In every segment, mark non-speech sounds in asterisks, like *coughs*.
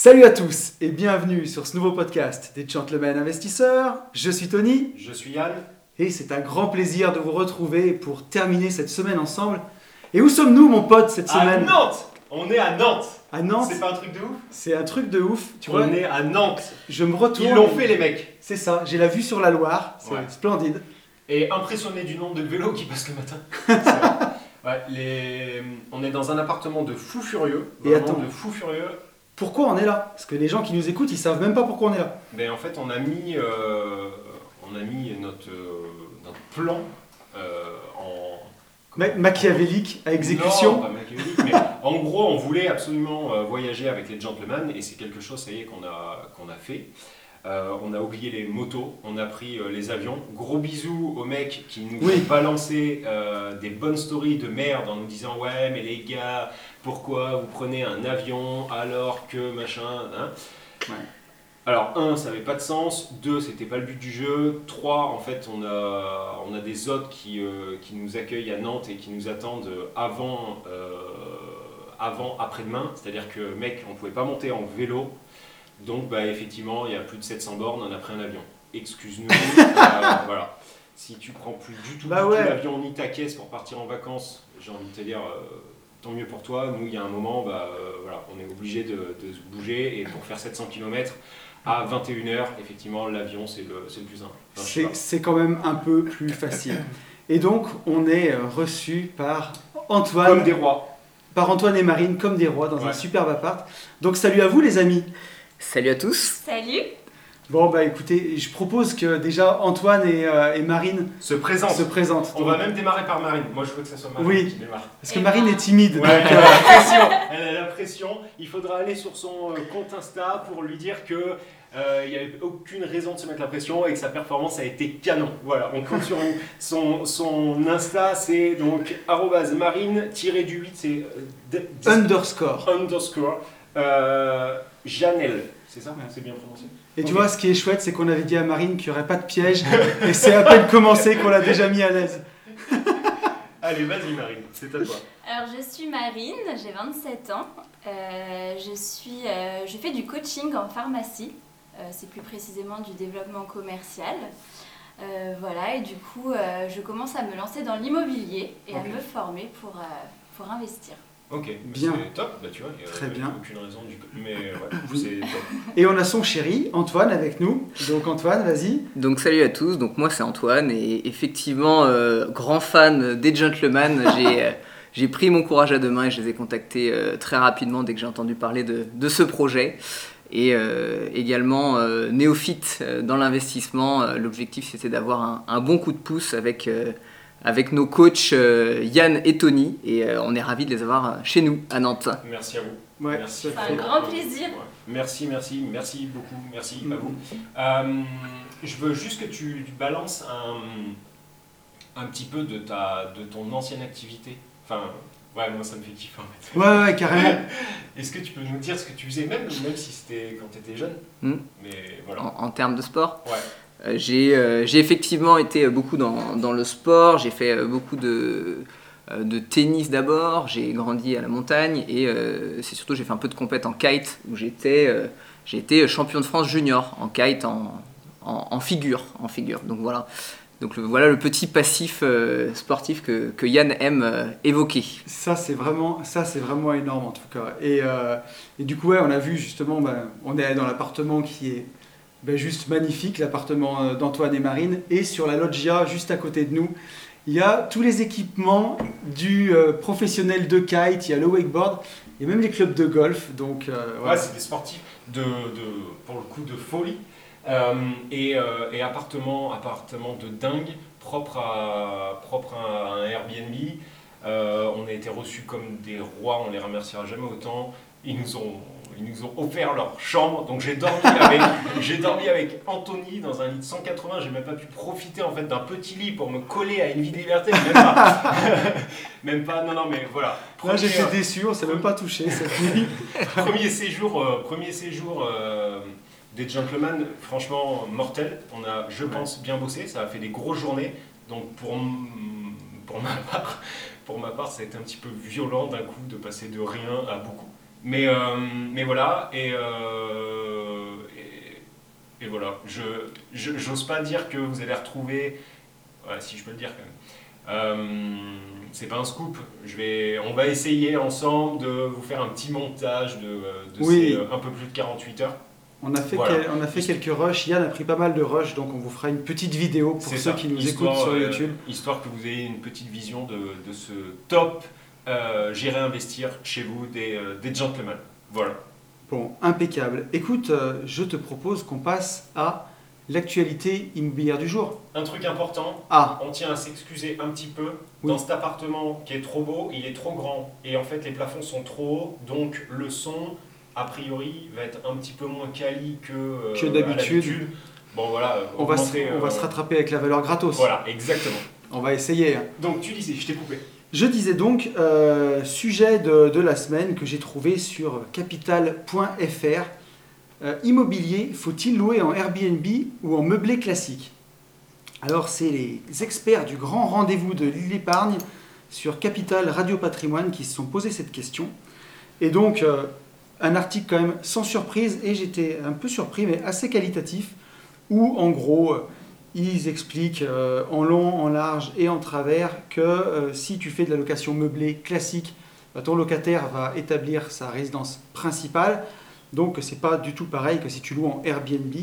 Salut à tous et bienvenue sur ce nouveau podcast des Gentlemen Investisseurs. Je suis Tony Je suis Yann. et c'est un grand plaisir de vous retrouver pour terminer cette semaine ensemble. Et où sommes-nous, mon pote, cette À semaine Nantes On est à Nantes À Nantes. C'est pas un truc de ouf C'est un truc de ouf. Tu On vois, est à Nantes je me retourne. Ils l'ont fait les mecs C'est ça. J'ai la vue sur la Loire. C'est Ouais. splendide. Et impressionné du nombre de vélos qui passent le matin. *laughs* Ouais, les... On est dans un appartement de fou furieux. Et attends. de fou furieux. Pourquoi on est là? Parce que les gens qui nous écoutent, ils savent même pas pourquoi on est là. Ben, en fait, on a mis, euh, on a mis notre, euh, notre plan euh, en. Ma- machiavélique à exécution. Non, pas machiavélique, mais *laughs* en gros, on voulait absolument voyager avec les gentlemen et c'est quelque chose, ça y est, qu'on a, qu'on a fait. Euh, on a oublié les motos, on a pris euh, les avions. Gros bisous aux mecs qui nous Oui. ont balancé euh, des bonnes stories de merde en nous disant Ouais, mais les gars, pourquoi vous prenez un avion alors que machin hein Ouais. Alors, un, ça n'avait pas de sens. Deux, c'était pas le but du jeu. Trois, en fait, on a, on a des hôtes qui, euh, qui nous accueillent à Nantes et qui nous attendent avant, euh, avant après-demain. C'est-à-dire que, mec, on pouvait pas monter en vélo. Donc, bah, effectivement, il y a plus de 700 bornes, on a pris un avion. Excuse-nous. *laughs* euh, voilà. Si tu prends plus du tout, Bah ouais. l'avion ni ta caisse pour partir en vacances, j'ai envie de te dire, tant mieux pour toi. Nous, il y a un moment, bah, euh, voilà, on est obligé de, de se bouger et pour faire 700 km à 21h, effectivement, l'avion, c'est le, c'est le plus simple. Enfin, C'est quand même un peu plus facile. *laughs* Et donc, on est euh, reçu par Antoine. Comme des rois. par Antoine et Marine comme des rois dans un superbe appart. Donc salut à vous les amis. Salut à tous. Salut Bon bah écoutez, je propose que déjà Antoine et, euh, et Marine Se présente. se présentent. On va même démarrer par Marine. Moi, je veux que ça soit Marine Oui. qui démarre. Parce que Eh Marine ben. est timide. Ouais, donc, elle euh, a la pression. Elle a la pression. Il faudra aller sur son euh, compte Insta pour lui dire que euh, il n'y avait aucune raison de se mettre la pression et que sa performance a été canon. Voilà, on compte sur vous. Son, son Insta, c'est donc arrobase marine-du-8, c'est euh, underscore. underscore euh, Janelle. C'est ça? Ouais. C'est bien prononcé? Et tu vois, ce qui est chouette, c'est qu'on avait dit à Marine qu'il n'y aurait pas de piège. et c'est à peine commencé qu'on l'a déjà mis à l'aise. *laughs* Allez, vas-y Marine, c'est à toi. Alors je suis Marine, j'ai 27 ans. Euh, je, suis, euh, je fais du coaching en pharmacie. Euh, c'est plus précisément du développement commercial. Euh, voilà, et du coup, euh, je commence à me lancer dans l'immobilier et à me former pour, euh, pour investir. Ok, Bien. c'est top, bah tu vois, il y a Très bien. aucune raison du mais *coughs* ouais, Oui. c'est top. Et on a son chéri, Antoine, avec nous. Donc Antoine, vas-y. Donc salut à tous, donc moi c'est Antoine et effectivement euh, grand fan des gentlemen, *laughs* j'ai euh, j'ai pris mon courage à deux mains et je les ai contactés euh, très rapidement dès que j'ai entendu parler de, de ce projet. Et euh, également euh, néophyte euh, dans l'investissement, Euh, l'objectif c'était d'avoir un, un bon coup de pouce avec, euh, avec nos coachs euh, Yann et Tony et euh, on est ravis de les avoir euh, chez nous à Nantes. Merci à vous. Ouais, Merci. ça Un grand plaisir. Ouais. Merci, merci, merci beaucoup, merci à Mhm. vous. Euh, je veux juste que tu tu balances un, un petit peu de, ta, de ton ancienne activité. Enfin, ouais, moi ça me fait kiffer en fait. Ouais, ouais, carrément. *laughs* Est-ce que tu peux nous dire ce que tu faisais, même, même si c'était quand tu étais jeune? Mhm. Mais voilà. En, en termes de sport? Ouais. Euh, j'ai euh, j'ai effectivement été euh, beaucoup dans, le sport, j'ai fait beaucoup de, tennis d'abord, j'ai grandi à la montagne et c'est surtout j'ai fait un peu de compète en kite où j'étais champion de France junior en kite en, figure, en figure. Donc voilà. Donc le- voilà le petit passif sportif que, Yann aime évoquer. Ça, c'est vraiment, vraiment énorme en tout cas. Et, et du coup, ouais, on a vu justement, ben, on est dans l'appartement qui est ben, juste magnifique, l'appartement euh, d'Antoine et Marine. Et sur la loggia, juste à côté de nous, il y a tous les équipements du euh, professionnel de kite, il y a le wakeboard, il y a même les clubs de golf. Donc, euh, Ouais, c'est des sportifs de, de, pour le coup de folie. Euh, et, et appartement, appartement de dingue, propre à, propre à un Airbnb. On a été reçus comme des rois, on les remerciera jamais autant. Ils nous ont, ils nous ont offert leur chambre, donc j'ai dormi avec, *laughs* j'ai dormi avec Anthony dans un lit de 180. J'ai même pas pu profiter en fait d'un petit lit pour me coller à une vie de liberté, même pas. *laughs* même pas. Non, non, mais voilà. Là, Premier, j'étais euh, déçu, on s'est même pas touché *laughs* cette nuit. premier séjour, euh, premier séjour euh, des gentlemen, franchement mortel. On a, je pense, bien bossé. Ça a fait des grosses journées. Donc pour, pour ma part, pour ma part, ça a été un petit peu violent d'un coup de passer de rien à beaucoup. Mais, euh, mais voilà, et, euh, et, et voilà. Je j'ose pas dire que vous allez retrouver. Si je peux le dire quand même. Euh, c'est pas un scoop. Je vais, on va essayer ensemble de vous faire un petit montage de, de Oui. ces un peu plus de 48 heures. On a fait, Voilà. quel- on a fait quelques rushs. Yann a pris pas mal de rushs, donc on vous fera une petite vidéo pour ceux ça, qui nous histoire, écoutent sur euh, YouTube. Histoire que vous ayez une petite vision de, de ce top euh, J'irai investir chez vous des, euh, des gentlemen. Voilà. Bon, impeccable. Écoute, euh, je te propose qu'on passe à l'actualité immobilière du jour. Un truc important, Ah, on tient à s'excuser un petit peu. Oui. Dans cet appartement qui est trop beau, il est trop grand. Et en fait, les plafonds sont trop hauts. Donc, le son, a priori, va être un petit peu moins quali que, euh, Que d'habitude. Bon, voilà. on va, se, on va se rattraper avec la valeur gratos. Voilà, exactement. On va essayer. hein. Donc, tu disais, je t'ai coupé. Je disais donc, euh, sujet de, la semaine que j'ai trouvé sur capital.fr. Euh, immobilier, faut-il louer en Airbnb ou en meublé classique? Alors, c'est les experts du grand rendez-vous de l'île d'épargne sur Capital Radio Patrimoine qui se sont posé cette question. Et donc, euh, un article quand même sans surprise, et j'étais un peu surpris, mais assez qualitatif, où en gros, ils expliquent euh, en long, en large et en travers que euh, si tu fais de la location meublée classique, bah, ton locataire va établir sa résidence principale. Donc c'est pas du tout pareil que si tu loues en Airbnb,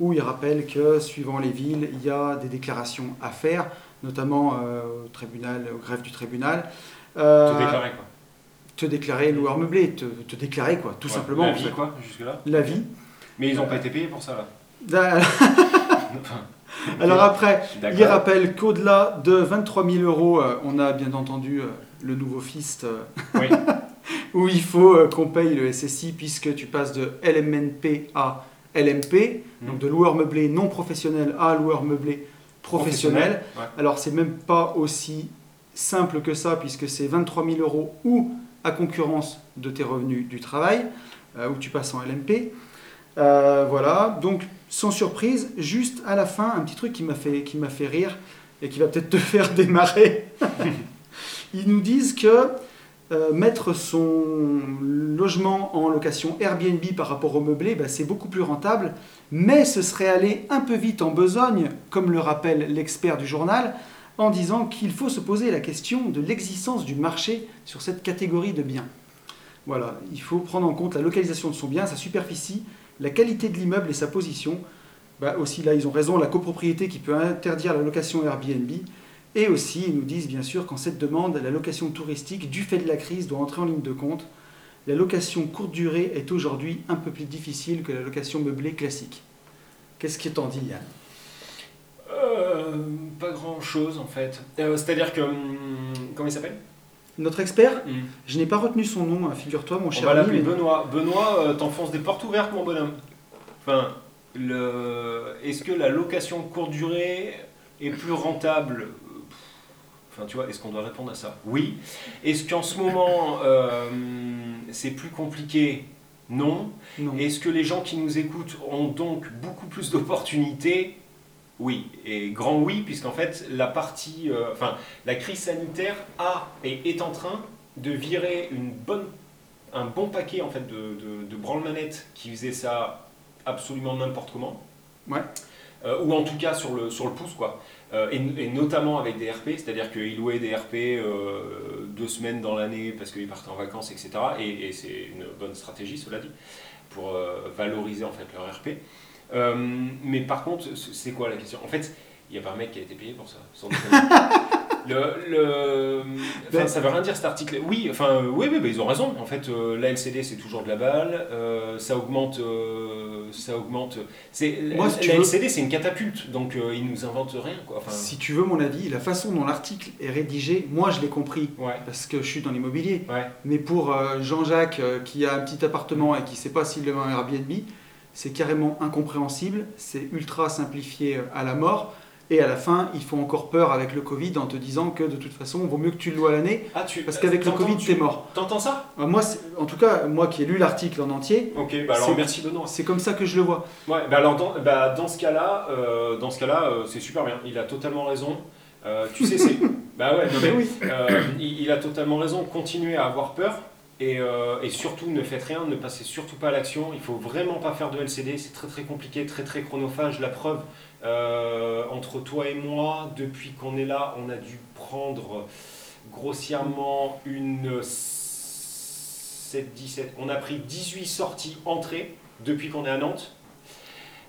où ils rappellent que suivant les villes, il y a des déclarations à faire, notamment euh, au tribunal, au greffe du tribunal. Te déclarer, quoi. te déclarer loueur meublé, te, te déclarer quoi, tout Ouais, simplement. La vie, quoi, jusque-là. La vie. Mais ils n'ont pas été payés pour ça, là. *laughs* *laughs* Alors après, il rappelle qu'au-delà de 23 000 euros, euh, on a bien entendu euh, le nouveau FIST euh, Oui. *laughs* où il faut qu'on paye le SSI puisque tu passes de LMNP à LMP, donc Mhm. de loueur meublé non professionnel à loueur meublé professionnel. Ouais. Alors c'est même pas aussi simple que ça puisque c'est 23 000 euros ou à concurrence de tes revenus du travail, euh, où tu passes en LMP. Euh, voilà, donc sans surprise, juste à la fin, un petit truc qui m'a fait, qui m'a fait rire et qui va peut-être te *laughs* faire démarrer. *laughs* Ils nous disent que euh, mettre son logement en location Airbnb par rapport au meublé, bah, c'est beaucoup plus rentable, mais ce serait aller un peu vite en besogne, comme le rappelle l'expert du journal, en disant qu'il faut se poser la question de l'existence du marché sur cette catégorie de biens. Voilà, il faut prendre en compte la localisation de son bien, sa superficie, la qualité de l'immeuble et sa position. Bah, aussi là, ils ont raison, la copropriété qui peut interdire la location Airbnb. Et aussi, ils nous disent bien sûr qu'en cette demande, la location touristique, du fait de la crise, doit entrer en ligne de compte. La location courte durée est aujourd'hui un peu plus difficile que la location meublée classique. Qu'est-ce que t'en dis, Yann? Euh, pas grand chose en fait. Euh, C'est-à-dire que. hum, comment il s'appelle? Notre expert, je n'ai pas retenu son nom, hein, figure-toi, mon On cher va ami. l'appeler mais- Benoît. Benoît, euh, t'enfonces des portes ouvertes, mon bonhomme. Enfin, le... est-ce que la location courte durée est plus rentable? Enfin, tu vois, est-ce qu'on doit répondre à ça? Oui. Est-ce qu'en ce moment, euh, c'est plus compliqué? Non. Non. Est-ce que les gens qui nous écoutent ont donc beaucoup plus d'opportunités? Oui, et grand oui, puisqu'en fait, la partie, euh, enfin, la crise sanitaire a et est en train de virer une bonne, un bon paquet en fait de, de, de branle-manettes qui faisaient ça absolument n'importe comment. Ouais. Euh, ou en tout cas sur le, sur le pouce, quoi. Euh, et, et notamment avec des RP, c'est-à-dire qu'ils louaient des RP deux semaines dans l'année parce qu'ils partaient en vacances, etc. Et, et c'est une bonne stratégie, cela dit, pour valoriser en fait leur RP. Euh, mais par contre, c'est quoi la question? En fait, il n'y a pas un mec qui a été payé pour ça. sans *laughs* le, le, enfin, Ben- ça veut rien dire cet article. Oui, enfin, euh, oui, oui, bah, ils ont raison. En fait, euh, la LCD c'est toujours de la balle. euh, ça augmente, ça augmente. C'est Moi, si la veux- LCD c'est une catapulte, donc ils nous inventent rien, quoi. Enfin, Si tu veux mon avis, la façon dont l'article est rédigé, moi je l'ai compris ouais, parce que je suis dans l'immobilier. ouais. Mais pour Jean-Jacques qui a un petit appartement et qui ne sait pas s'il le met en Airbnb, c'est carrément incompréhensible, c'est ultra simplifié euh, à la mort. Et à la fin, ils font encore peur avec le Covid en te disant que de toute façon, il vaut mieux que tu le loues à l'année Ah, tu, parce qu'avec le Covid, tu- t'es mort. T'entends ça? Euh, Moi, en tout cas, moi qui ai lu l'article en entier, Ok, bah alors C'est- merci Benoît. c'est comme ça que je le vois. Ouais, bah alors dans, bah dans ce cas-là, euh, dans ce cas-là, euh, c'est super bien. Il a totalement raison. Euh, tu sais, c'est. *laughs* bah ouais, non, mais, oui. il, il a totalement raison. Continuer à avoir peur, Et, euh, et surtout, ne faites rien, ne passez surtout pas à l'action. Il faut vraiment pas faire de LCD, c'est très très compliqué, très très chronophage. La preuve, euh, entre toi et moi, depuis qu'on est là, on a dû prendre grossièrement une 7, 17. On a pris 18 sorties entrées depuis qu'on est à Nantes.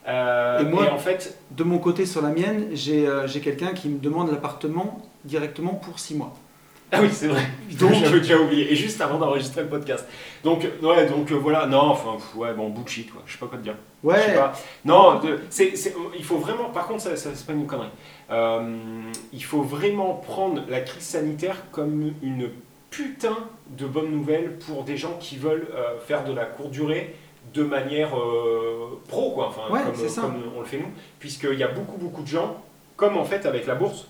Euh, Et moi- en fait, De mon côté, sur la mienne, j'ai j'ai quelqu'un qui me demande l'appartement directement pour 6 mois. Ah oui, c'est vrai. Donc- *laughs* j'avais déjà oublié. Et juste avant d'enregistrer le podcast. Donc, ouais, donc euh, voilà. Non, enfin, pff, ouais, bon, bullshit, quoi. Je sais pas quoi te dire. Je sais Ouais, pas. Non, de- c'est, c'est- il faut vraiment. Par contre, ça, ça, c'est pas une connerie. Euh, il faut vraiment prendre la crise sanitaire comme une putain de bonne nouvelle pour des gens qui veulent euh, faire de la courte durée de manière euh, pro, quoi. Enfin, Ouais, comme, c'est ça. comme on le fait nous. Puisqu'il y a beaucoup, beaucoup de gens, comme en fait avec la bourse.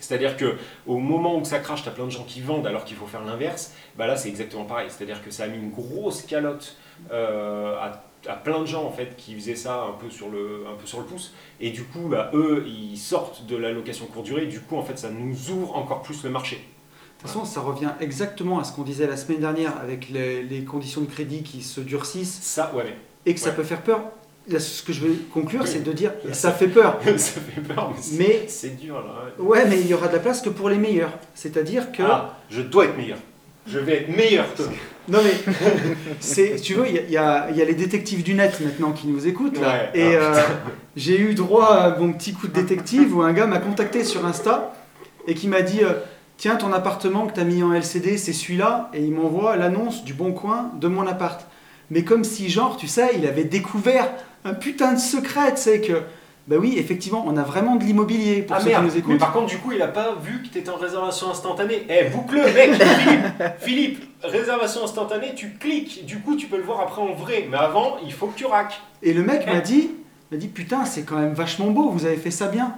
C'est-à-dire que au moment où ça crache, tu as plein de gens qui vendent alors qu'il faut faire l'inverse. Bah là, c'est exactement pareil. C'est-à-dire que ça a mis une grosse calotte euh, à, à plein de gens en fait qui faisaient ça un peu sur le, un peu sur le pouce. Et du coup, bah, eux, ils sortent de la location courte durée. Du coup, en fait, ça nous ouvre encore plus le marché. De toute façon, ça revient exactement à ce qu'on disait la semaine dernière avec les, les conditions de crédit qui se durcissent Ça, ouais, et que ça peut faire peur. Là, ce que je veux conclure, Oui. c'est de dire ça fait peur. *laughs* ça fait peur, mais c'est, dur là. ouais. ouais, mais il y aura de la place que pour les meilleurs. C'est-à-dire que Ah, je dois être meilleur. Je vais être meilleur, toi. non mais *laughs* c'est, tu vois, il y, a- y y les détectives du net maintenant qui nous écoutent là. Ouais. Et Ah, euh, *laughs* j'ai eu droit à mon petit coup de détective où un gars m'a contacté sur Insta et qui m'a dit euh, Tiens, ton appartement que tu as mis en LCD, c'est celui-là. Et il m'envoie l'annonce du bon coin de mon appart. Mais comme si, genre, tu sais, il avait découvert un putain de secret, sais, que. Bah oui, effectivement, on a vraiment de l'immobilier pour Ah ceux merde, qui nous mais écoutent. par contre, du coup, il a pas vu que tu étais en réservation instantanée. Eh, boucle mec, Philippe, *laughs* Philippe, réservation instantanée, tu cliques, du coup, tu peux le voir après en vrai. Mais avant, il faut que tu raques. Et le mec m'a dit, m'a dit putain, c'est quand même vachement beau, vous avez fait ça bien.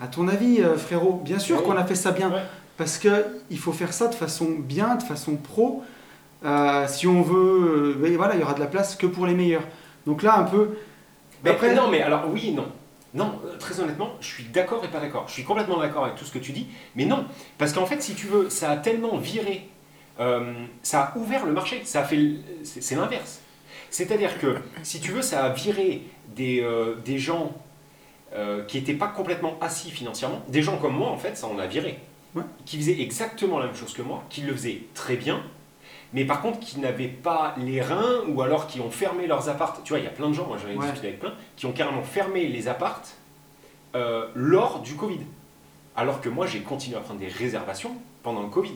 À ton avis, euh, frérot, bien sûr qu'on a fait ça bien, Ouais. parce que il faut faire ça de façon bien, de façon pro. Euh, si on veut, euh, et voilà, il y aura de la place que pour les meilleurs. Donc là, un peu. Mais Après- non, mais alors oui et non. Non, euh, très honnêtement, je suis d'accord et pas d'accord. Je suis complètement d'accord avec tout ce que tu dis, mais non. Parce qu'en fait, si tu veux, ça a tellement viré, euh, ça a ouvert le marché, ça a fait, c'est c'est l'inverse. C'est-à-dire que, si tu veux, ça a viré des, euh, des gens euh, qui n'étaient pas complètement assis financièrement, des gens comme moi, en fait, ça on a viré, Ouais. qui faisaient exactement la même chose que moi, qui le faisaient très bien, mais par contre qui n'avaient pas les reins ou alors qui ont fermé leurs appartes. Tu vois, il y a plein de gens, moi j'en ai Ouais. discuté avec plein, qui ont carrément fermé les appartes euh, lors du Covid. Alors que moi j'ai continué à prendre des réservations pendant le Covid.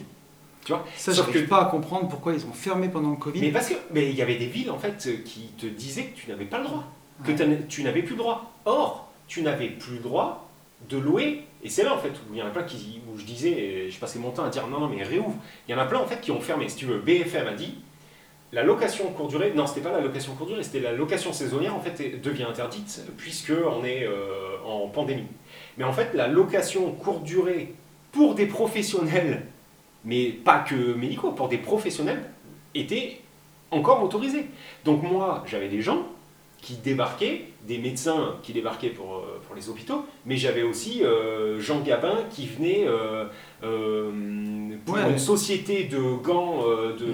Tu vois Ça, Sauf j'arrive que- pas à comprendre pourquoi ils ont fermé pendant le Covid. Mais parce que mais il y avait des villes en fait qui te disaient que tu n'avais pas le droit, que Ouais. tu n'avais plus le droit. Or, tu n'avais plus le droit de louer. Et c'est là en fait où il y en a plein qui, où je disais, je passais mon temps à dire non non mais réouvre. Il y en a plein en fait qui ont fermé. Si tu veux, BFM a dit la location courte durée, non c'était pas la location courte durée, c'était la location saisonnière en fait devient interdite puisque on est euh, en pandémie. Mais en fait la location courte durée pour des professionnels, mais pas que médicaux, pour des professionnels était encore autorisée. Donc moi j'avais des gens qui débarquaient, des médecins qui débarquaient pour, euh, pour les hôpitaux, mais j'avais aussi euh, Jean Gabin qui venait euh, euh, pour Ouais. une société de gants de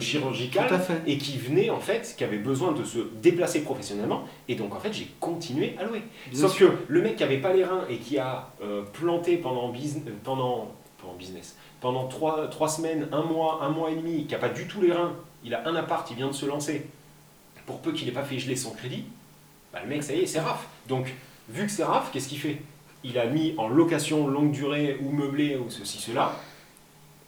et qui venait en fait, qui avait besoin de se déplacer professionnellement, et donc en fait j'ai continué à louer. Bien Sauf sûr. que le mec qui avait pas les reins et qui a planté pendant, business, pendant, pendant business, pendant trois, trois semaines, un mois, un mois et demi, qui a pas du tout les reins, il a un appart, il vient de se lancer, pour peu qu'il n'ait pas fait geler son crédit, bah, le mec ça y est, c'est RAF. Donc vu que c'est RAF, qu'est-ce qu'il fait? Il a mis en location longue durée ou meublé ou ceci, cela,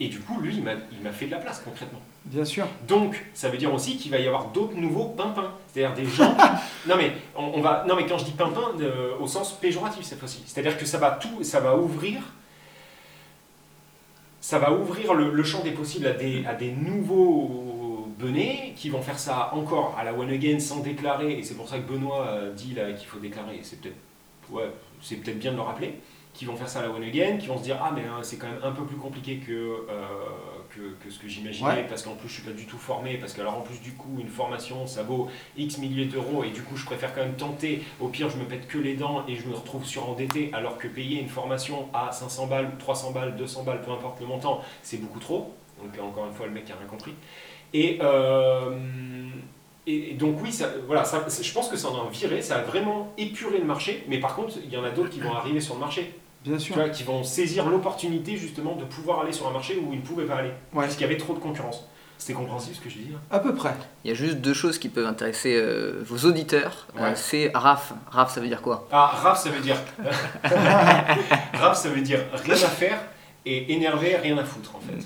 et du coup lui il m'a il m'a fait de la place concrètement. Bien sûr. Donc, ça veut dire aussi qu'il va y avoir d'autres nouveaux pimpins. C'est-à-dire des gens. *laughs* non, mais on, on va. Non, mais quand je dis pimpin, euh, au sens péjoratif cette fois-ci. C'est-à-dire que ça va tout. Ça va ouvrir. Ça va ouvrir le, le champ des possibles à des, à des nouveaux qui vont faire ça encore à la one again sans déclarer. Et c'est pour ça que Benoît euh, dit là qu'il faut déclarer. C'est peut-être. Ouais, c'est peut-être bien de le rappeler. Qui vont faire ça à la one again, qui vont se dire Ah, mais hein, c'est quand même un peu plus compliqué que, euh, que, que ce que j'imaginais, Ouais. parce qu'en plus je suis pas du tout formé, parce que alors en plus du coup une formation ça vaut X milliers d'euros et du coup je préfère quand même tenter, au pire je me pète que les dents et je me retrouve surendetté alors que payer une formation à 500 balles, 300 balles, 200 balles, peu importe le montant, c'est beaucoup trop. Donc encore une fois le mec a rien compris. Et, euh, et, et donc oui, ça, voilà, ça- je pense que ça en a viré, ça a vraiment épuré le marché, mais par contre, il y en a d'autres qui vont arriver sur le marché, Bien tu sûr. vois, qui vont saisir l'opportunité justement de pouvoir aller sur un marché où ils ne pouvaient pas aller, Ouais. parce qu'il y avait trop de concurrence. C'était compréhensible ce que je dis hein À peu près. Il y a juste deux choses qui peuvent intéresser euh, vos auditeurs. Euh, c'est RAF. RAF, ça veut dire quoi? Ah, RAF, ça veut dire. *laughs* RAF, ça veut dire rien à faire et énervé, rien à foutre en fait.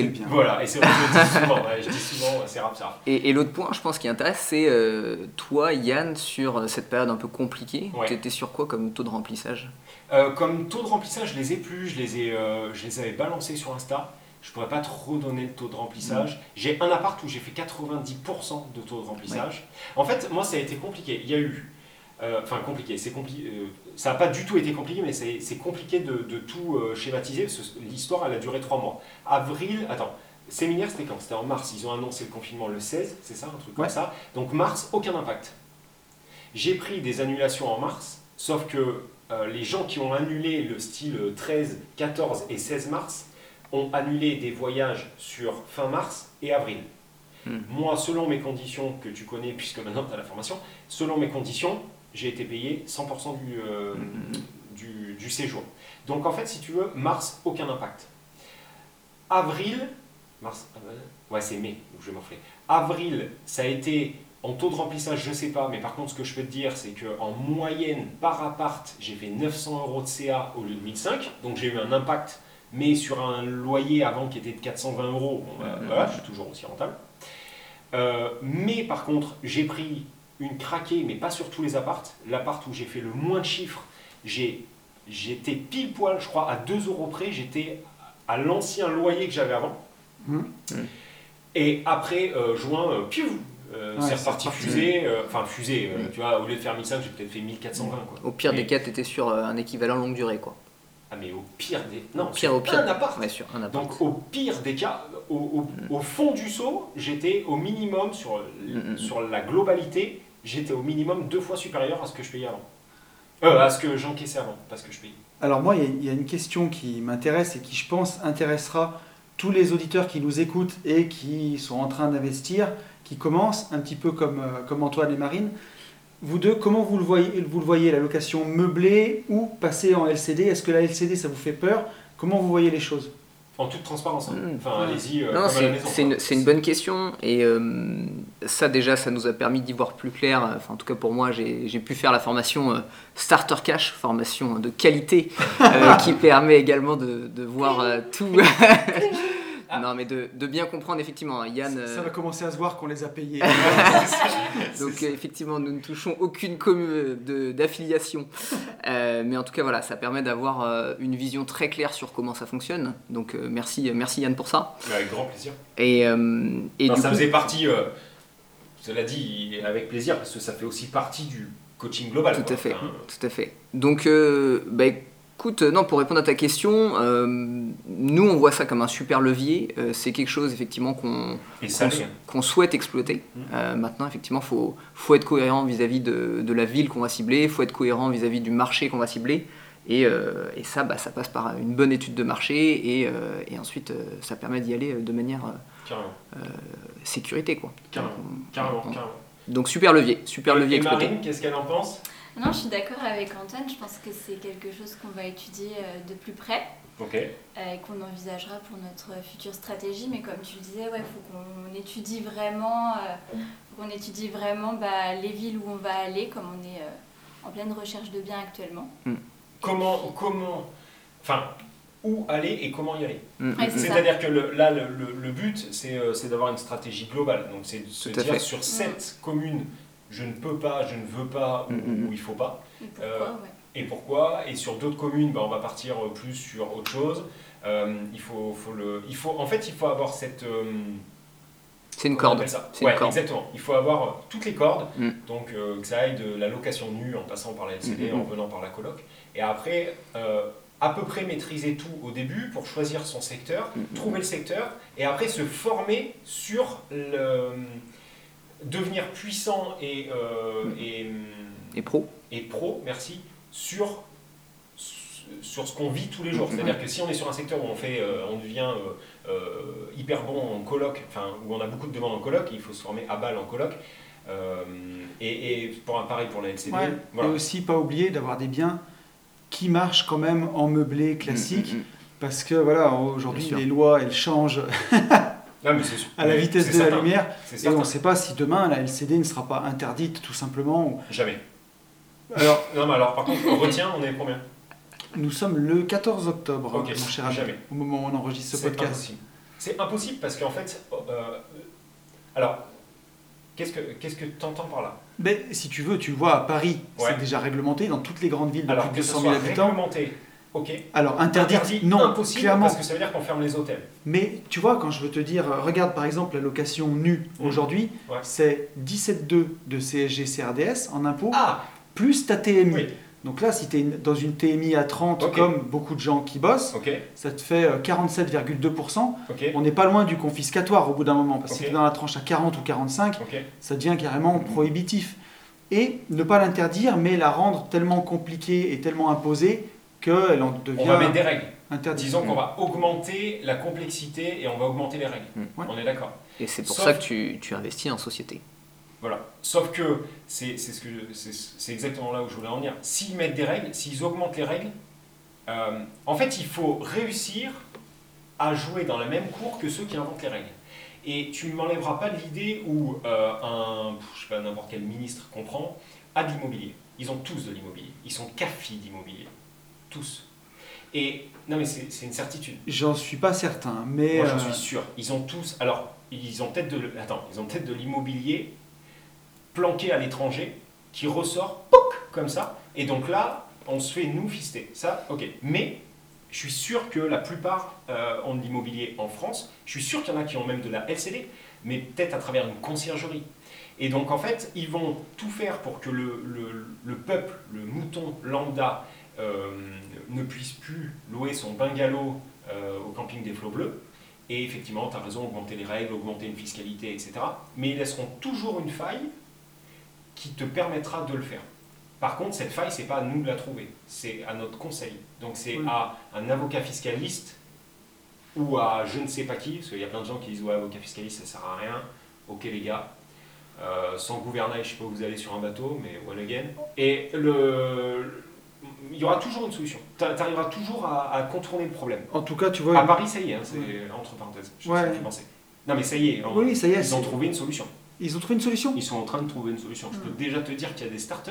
Et- bien. Voilà, et c'est vrai que je dis souvent, *laughs* ouais, je dis souvent, c'est c'est RAF. Et, et l'autre point, je pense, qui intéresse, c'est euh, toi, Yann, sur euh, cette période un peu compliquée. Ouais. T'étais sur quoi comme taux de remplissage? Euh, comme taux de remplissage, je les ai plus, je les, ai, euh, je les avais balancés sur Insta. Je pourrais pas trop donner le taux de remplissage. J'ai un appart où j'ai fait 90% de taux de remplissage. En fait, moi, ça a été compliqué. Il y a eu. Enfin, compliqué. C'est compli- euh, ça n'a pas du tout été compliqué, mais c'est compliqué de, de tout euh, schématiser. parce que L'histoire, elle a duré trois mois. Avril. Attends. Séminaire, c'était quand? C'était en mars. Ils ont annoncé le confinement le 16, c'est ça Un truc comme ça. Donc, mars, aucun impact. J'ai pris des annulations en mars, sauf que euh, les gens qui ont annulé le style 13, 14 et 16 mars ont annulé des voyages sur fin mars et avril. Hmm. Moi, selon mes conditions que tu connais, puisque maintenant tu as la formation, selon mes conditions, j'ai été payé 100% du, euh, du, du séjour. Donc en fait, si tu veux, mars, aucun impact. Avril, mars, avril, ouais c'est mai, donc je vais morfler. Avril, ça a été en taux de remplissage, je sais pas, mais par contre, ce que je peux te dire, c'est qu'en moyenne, par appart, j'ai fait 900 euros de CA au lieu de 1005, donc j'ai eu un impact, mais sur un loyer avant qui était de 420 euros, bon, bah, Mhm. voilà, je suis toujours aussi rentable. Euh, mais par contre, j'ai pris une craquée, mais pas sur tous les appartes. L'appart où j'ai fait le moins de chiffres, j'ai, j'étais pile poil, je crois, à 2 euros près, j'étais à l'ancien loyer que j'avais avant. Mhm. Et après, euh, juin, euh, piou, euh, Ouais, c'est reparti fusée, euh, enfin fusée, euh, Mhm. tu vois, au lieu de faire 1005, j'ai peut-être fait 1420, quoi. Au pire Mais- des cas, t'étais sur euh, un équivalent longue durée, quoi. Ah, mais au pire des. Non, Pire sur au pire. un appart. Ouais, sur un appart. Donc au pire des cas, au, au- au fond du saut, j'étais au minimum sur, mm. sur la globalité, j'étais au minimum deux fois supérieur à ce que je payais avant. Euh, à ce que j'encaissais avant, pas ce que je payais. Alors moi, il y a- une question qui m'intéresse et qui, je pense, intéressera tous les auditeurs qui nous écoutent et qui sont en train d'investir, qui commencent un petit peu comme, euh, comme Antoine et Marine. Vous deux, comment vous le voyez, vous le voyez la location meublée ou passer en LCD Est-ce que la LCD, ça vous fait peur? Comment vous voyez les choses? En toute transparence. hein. Mm. Enfin, Ouais. allez-y, euh, Non, comme à la c'est maison. c'est quoi. une, c'est une bonne question et euh, ça déjà ça nous a permis d'y voir plus clair. Enfin, en tout cas pour moi j'ai j'ai pu faire la formation euh, Starter Cash, formation de qualité euh, *laughs* qui permet également de, de voir euh, *laughs* tout. non mais de, de bien comprendre effectivement. hein, Yann, Ça euh, va commencer à se voir qu'on les a payés. *laughs* *laughs* donc euh, effectivement nous ne touchons aucune commu- de- d'affiliation. *laughs* Euh, mais en tout cas voilà ça permet d'avoir euh, une vision très claire sur comment ça fonctionne. Donc euh, merci merci Yann pour ça. Avec grand plaisir. Et, euh, et Non, du ça coup- faisait partie, euh, cela dit, avec plaisir, parce que ça fait aussi partie du coaching global. Tout quoi. à fait, Enfin, tout à fait. Donc, euh, bah, écoute, euh, non, pour répondre à ta question, euh, nous on voit ça comme un super levier. Euh, c'est quelque chose effectivement qu'on qu'on souhaite exploiter. Mm. Euh, maintenant, effectivement, faut faut être cohérent vis-à-vis de, de la ville qu'on va cibler, faut être cohérent vis-à-vis du marché qu'on va cibler. Et, et ça, bah, ça passe par une bonne étude de marché et, et ensuite ça permet d'y aller de manière sécurité. Quoi. carrément, Donc, on- carrément, on- carrément. Donc super levier, super Et- levier et exploité. Marine, qu'est-ce qu'elle en pense? Non, je suis d'accord avec Antoine. Je pense que c'est quelque chose qu'on va étudier euh, de plus près euh, et qu'on envisagera pour notre future stratégie. Mais comme tu le disais, il faut qu'on étudie vraiment, euh, faut qu'on étudie vraiment bah, les villes où on va aller, comme on est euh, en pleine recherche de biens actuellement. Comment, comment, enfin, où aller et comment y aller? Mm, mm, Ouais, mm. C'est-à-dire que le- là, le, le- le but, c'est euh, d'avoir une stratégie globale. Donc, c'est de se Tout dire sur cette commune, je ne peux pas, je ne veux pas, ou, Mm, mm, mm. ou il faut pas. Et pourquoi Euh, ouais. Et pourquoi? Et sur d'autres communes, bah, on va partir euh, plus sur autre chose. Euh, il faut, faut le, il faut, en fait, il faut avoir cette. euh, C'est une corde. appelle ça? C'est une Ouais, corde. exactement. Il faut avoir toutes les cordes, Mm. donc euh, que ça aille de la location nue en passant par la LCD, Mm, en venant par la coloc, et après euh, à peu près maîtriser tout au début pour choisir son secteur, mm. trouver le secteur, et après se former sur le devenir puissant et, euh, Mm. et, Et pro et pro, merci, sur sur ce qu'on vit tous les jours. Mhm. C'est-à-dire que si on est sur un secteur où on, fait, euh, on devient euh, euh, hyper bon en coloc, enfin où on a beaucoup de demandes en coloc, il faut se former à balle en coloc. Euh, et, et pour un pareil pour la LCD, Ouais. voilà. Et aussi, pas oublier d'avoir des biens qui marchent quand même en meublé classique. Mm, mm, mm. Parce que voilà, aujourd'hui, les lois, elles changent *laughs* Non, mais à la vitesse de la lumière. C'est Et certain. on ne sait pas si demain, la LCD ne sera pas interdite, tout simplement. ou- Jamais. Alors, Non, mais alors par contre, on retient, on est combien? Nous sommes le 14 octobre, mon cher ami, jamais. au moment où on enregistre ce podcast. C'est impossible parce qu'en fait. euh, alors, qu'est-ce que qu'est-ce que tu entends par là? Mais si tu veux, tu vois à Paris, Ouais. c'est déjà réglementé dans toutes les grandes villes de Alors plus de ce 200 000 soit habitants. réglementé, ok. Alors, interdit, Interdit, non, impossible clairement. parce que ça veut dire qu'on ferme les hôtels. Mais tu vois, quand je veux te dire, euh, regarde par exemple la location nue Mhm. aujourd'hui, Ouais. c'est 17,2 de CSG CRDS en impôts, Ah plus ta TMI. Oui. Donc là, si tu es dans une TMI à 30, Ok. comme beaucoup de gens qui bossent, ça te fait euh, 47,2%. ok, On n'est pas loin du confiscatoire au bout d'un moment, parce que si tu es dans la tranche à 40 ou 45, ok. ça devient carrément prohibitif. Et ne pas l'interdire, mais la rendre tellement compliquée et tellement imposée qu'elle en devient On va mettre des règles. interdite. Disons qu'on va augmenter la complexité et on va augmenter les règles. Mm. Ouais. On est d'accord. Et c'est pour Sauf- ça que tu, tu investis en société. Voilà. Sauf que c'est ce que exactement là où je voulais en venir. S'ils mettent des règles, s'ils augmentent les règles, euh, en fait, il faut réussir à jouer dans la même cour que ceux qui inventent les règles. Et tu ne m'enlèveras pas de l'idée où euh, un, je sais pas, n'importe quel ministre comprend, a de l'immobilier. Ils ont tous de l'immobilier. Ils sont cafis d'immobilier. Tous. Et non, mais c'est une certitude. J'en suis pas certain, mais Moi, j'en euh, suis sûr. Ils ont tous. Alors, ils ont peut-être de. Attends, ils ont peut-être de l'immobilier planqué à l'étranger qui ressort pouc, comme ça. Et donc là, on se fait nous fister. Ça, ok. Mais je suis sûr que la plupart euh, ont de l'immobilier en France. Je suis sûr qu'il y en a qui ont même de la LCD, mais peut-être à travers une conciergerie. Et donc en fait, ils vont tout faire pour que le, le- le peuple, le mouton lambda, euh, ne puisse plus louer son bungalow euh, au camping des flots bleus. Et effectivement, tu as raison, augmenter les règles, augmenter une fiscalité, etc. Mais ils laisseront toujours une faille qui te permettra de le faire. Par contre, cette faille, c'est pas à nous de la trouver, c'est à notre conseil. Donc c'est Oui. à un avocat fiscaliste ou à je ne sais pas qui, parce qu'il y a plein de gens qui disent ouais, avocat fiscaliste, ça sert à rien. Ok les gars, Euh, sans gouvernail, je sais pas où vous allez sur un bateau, mais one again. Et le, il y aura toujours une solution. Tu arriveras toujours à, à contourner le problème. en tout cas, tu vois. À Paris, ça y est, hein, c'est entre parenthèses. Je Ouais. Non, mais ça y est, hein, oui, ça y est, ils ont trouvé une solution. ils ont trouvé une solution. Ils sont en train de trouver une solution. Je peux Mm. déjà te dire qu'il y a des startups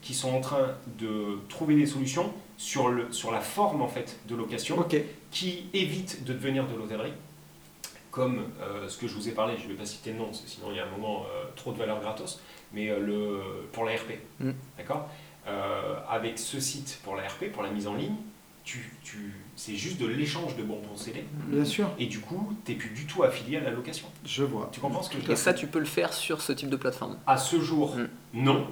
qui sont en train de trouver des solutions sur, le, sur la forme en fait de location qui évitent de devenir de l'hôtellerie. Comme euh, ce que je vous ai parlé, je ne vais pas citer le nom, sinon il y a un moment euh, trop de valeur gratos, mais euh, le, pour la RP. Mm. D'accord? Avec ce site pour la RP, pour la mise en ligne, tu, tu, c'est juste de l'échange de bons procédés. Bien sûr, Et du coup, tu n'es plus du tout affilié à la location. je vois. Tu comprends ce que je veux Et ça, tu peux le faire sur ce type de plateforme. À ce jour, Mm. non.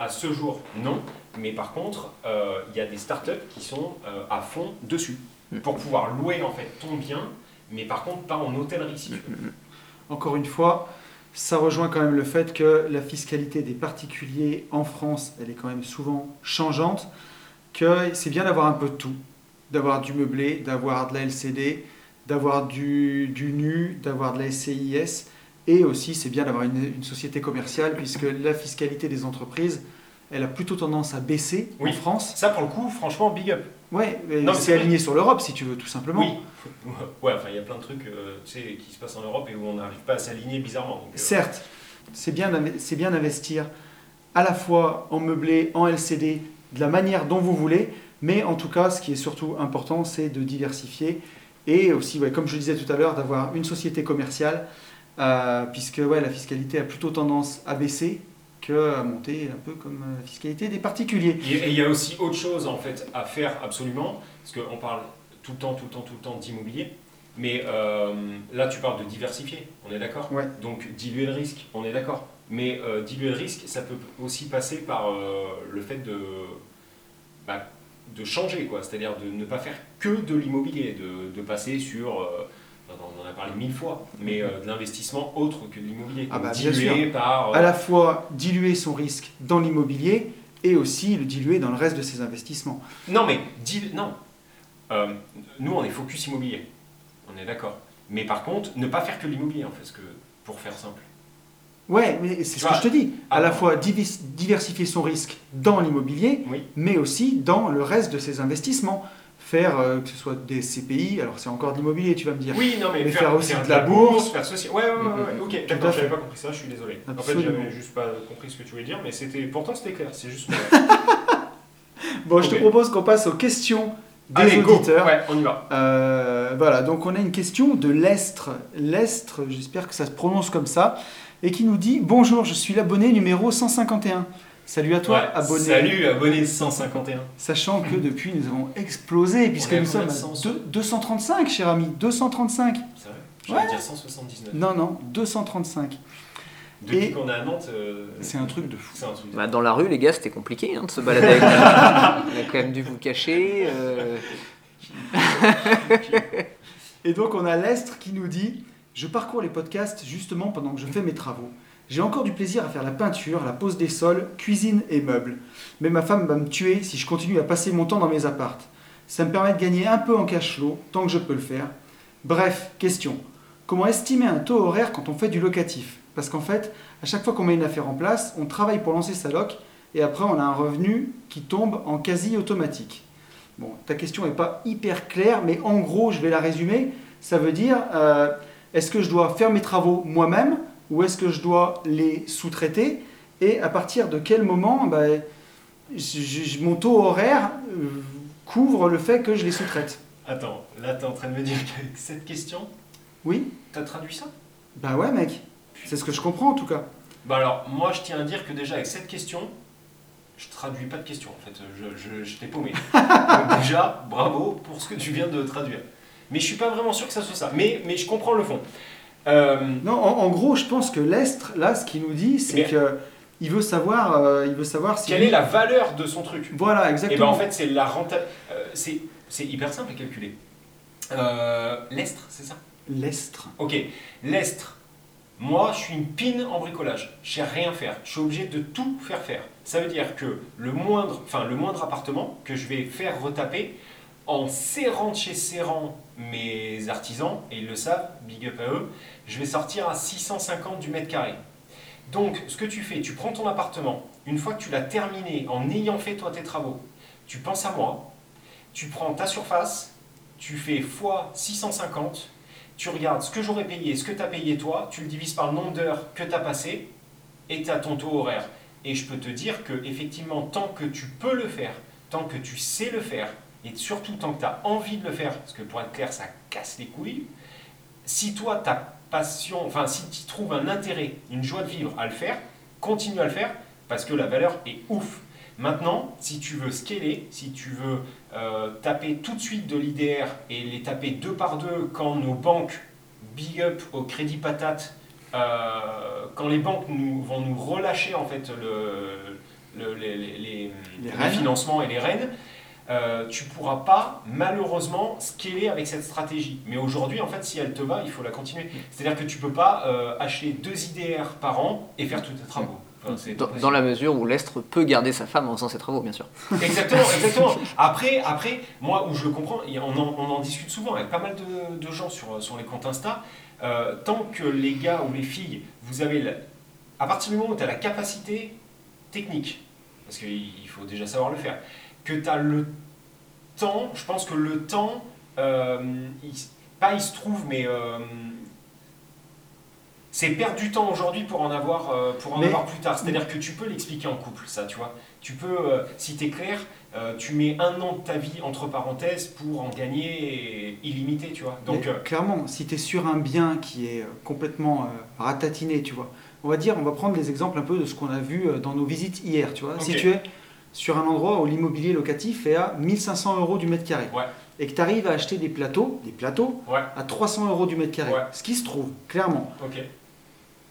À ce jour, non. Mais par contre, euh, il y a des startups qui sont euh, à fond dessus Mm. pour pouvoir louer en fait ton bien, mais par contre pas en hôtellerie si tu veux. Encore une fois, ça rejoint quand même le fait que la fiscalité des particuliers en France, elle est quand même souvent changeante, que c'est bien d'avoir un peu de tout, d'avoir du meublé, d'avoir de la LCD, d'avoir du, du nu, d'avoir de la SCIS, et aussi c'est bien d'avoir une, une société commerciale, puisque la fiscalité des entreprises, elle a plutôt tendance à baisser Oui. en France. Ça pour le coup, franchement, big up. Ouais, et Non, mais c'est aligné sur l'Europe, si tu veux, tout simplement. Oui. *laughs* Ouais, enfin il y a plein de trucs euh, qui se passent en Europe et où on n'arrive pas à s'aligner bizarrement. donc, euh, Certes, c'est bien, c'est bien d'investir à la fois en meublé, en LCD, de la manière dont vous voulez, mais en tout cas, ce qui est surtout important, c'est de diversifier et aussi, ouais, comme je le disais tout à l'heure, d'avoir une société commerciale, euh, puisque ouais, la fiscalité a plutôt tendance à baisser qu'à monter, un peu comme euh, la fiscalité des particuliers. Et il y a aussi autre chose en fait à faire absolument, parce qu'on parle tout le temps, tout le temps, tout le temps d'immobilier, mais euh, là tu parles de diversifier, on est d'accord? Ouais. Donc diluer le risque, on est d'accord. Mais euh, diluer le risque, ça peut aussi passer par euh, le fait de, bah, de changer, quoi. C'est-à-dire de ne pas faire que de l'immobilier, de, de passer sur, on en a parlé mille fois, mais euh, de l'investissement autre que de l'immobilier. Ah bah, bien diluer par... euh, À la fois diluer son risque dans l'immobilier et aussi le diluer dans le reste de ses investissements. Non, mais non. Euh, nous, on est focus immobilier. On est d'accord. Mais par contre, ne pas faire que l'immobilier, en fait, parce que, pour faire simple. Ouais, mais c'est ce que je te dis. À ah, la fois diversifier son risque dans l'immobilier, Oui. mais aussi dans le reste de ses investissements. Faire euh, que ce soit des CPI, alors c'est encore de l'immobilier, tu vas me dire. Oui, non, mais, Mais faire, faire aussi faire de la bourse. faire ceci. Ouais, ouais, ouais, ouais, Mhm. ok, Tout d'accord, j'avais pas compris ça, je suis désolé. En fait, j'avais juste pas compris ce que tu voulais dire, mais c'était, pourtant c'était clair, c'est juste. *laughs* Bon, je te propose qu'on passe aux questions des Allez, go auditeurs. Ouais, on y va. Euh, voilà, donc on a une question de Lestre. Lestre, j'espère que ça se prononce comme ça, et qui nous dit Bonjour, je suis l'abonné numéro 151. Salut à toi, Ouais, abonné. Salut, abonné 151. Sachant que depuis nous avons explosé, puisque nous sommes à de cent deux- 235, cher ami, 235. C'est vrai J'allais Ouais. dire 179. Non, non, 235. Depuis Et- qu'on est à Nantes. euh, C'est un truc de fou. C'est un truc de Bah, dans la rue, les gars, c'était compliqué hein, de se balader avec. On a quand même dû vous cacher. euh, Et donc on a Lestre qui nous dit Je parcours les podcasts justement pendant que je fais mes travaux. J'ai encore du plaisir à faire la peinture, la pose des sols, cuisine et meubles. Mais ma femme va me tuer si je continue à passer mon temps dans mes appartes. Ça me permet de gagner un peu en cash flow, tant que je peux le faire. Bref, question. Comment estimer un taux horaire quand on fait du locatif? Parce qu'en fait, à chaque fois qu'on met une affaire en place, on travaille pour lancer sa loc et après on a un revenu qui tombe en quasi automatique. Bon, ta question n'est pas hyper claire, mais en gros, je vais la résumer. Ça veut dire, euh, est-ce que je dois faire mes travaux moi-même ou est-ce que je dois les sous-traiter Et à partir de quel moment ben, je- je- mon taux horaire euh, couvre le fait que je les sous-traite Attends, là t'es en train de me dire qu'avec cette question, Oui t'as traduit ça? Bah ouais, mec. C'est ce que je comprends en tout cas. Bah alors, moi je tiens à dire que déjà avec cette question, je traduis pas de question en fait, je t'ai paumé. *laughs* Donc déjà, bravo pour ce que tu viens de traduire. Mais je suis pas vraiment sûr que ça soit ça, mais, mais je comprends le fond. Euh, Non, en, en gros, je pense que l'Estre, là, ce qu'il nous dit, c'est Mais- que il veut savoir, euh, il veut savoir si. quelle est la valeur de son truc Voilà, Et ben exactement. en fait, c'est la rentabilité. c'est, c'est hyper simple à calculer. Euh, L'estre, c'est ça? L'Estre. Ok, l'estre. Moi, je suis une pine en bricolage. Je sais rien faire. Je suis obligé de tout faire faire. Ça veut dire que le moindre, enfin, le moindre appartement que je vais faire retaper, en serrant de chez serrant mes artisans, et ils le savent, big up à eux, je vais sortir à 650 du mètre carré. Donc, ce que tu fais, tu prends ton appartement, une fois que tu l'as terminé, en ayant fait toi tes travaux, tu penses à moi, tu prends ta surface, tu fais x 650, tu regardes ce que j'aurais payé, ce que tu as payé toi, tu le divises par le nombre d'heures que tu as passé, et tu as ton taux horaire. Et je peux te dire que effectivement, tant que tu peux le faire, tant que tu sais le faire, et surtout tant que tu as envie de le faire, parce que pour être clair, ça casse les couilles, si toi, ta passion, enfin, si tu trouves un intérêt, une joie de vivre à le faire, continue à le faire, parce que la valeur est ouf. Maintenant, si tu veux scaler, si tu veux euh, taper tout de suite de l'IDR et les taper deux par deux quand nos banques, big up au crédit patate, euh, quand les banques nous, vont nous relâcher en fait le, le- les, les- les- financements et les rênes, euh, tu pourras pas malheureusement scaler avec cette stratégie. Mais aujourd'hui, en fait, si elle te va, il faut la continuer. C'est-à-dire que tu peux pas euh, acheter deux IDR par an et faire tous tes travaux. Enfin, Dans, la mesure où l'Estre peut garder sa femme en faisant ses travaux, bien sûr. Exactement, *laughs* exactement. Après, après, moi, où je le comprends, on en, on en discute souvent avec pas mal de, de gens sur, sur les comptes Insta, euh, tant que les gars ou les filles, vous avez, la- à partir du moment où tu as la capacité technique, parce qu'il faut déjà savoir le faire, que tu as le temps, je pense que le temps, euh, il- pas il se trouve, mais euh, c'est perdre du temps aujourd'hui pour en avoir, euh, pour en Mais- avoir plus tard. C'est-à-dire que tu peux l'expliquer en couple, ça, tu vois. Tu peux, euh, si tu es clair, euh, tu mets un an de ta vie entre parenthèses pour en gagner illimité, tu vois. Donc, clairement, si tu es sur un bien qui est complètement ratatiné, tu vois, on va dire, on va prendre des exemples un peu de ce qu'on a vu dans nos visites hier, tu vois. Si tu es sur un endroit où l'immobilier locatif est à 1500 euros du mètre carré Ouais. et que tu arrives à acheter des plateaux, des plateaux ouais, à 300 euros du mètre carré, Ouais. ce qui se trouve, clairement,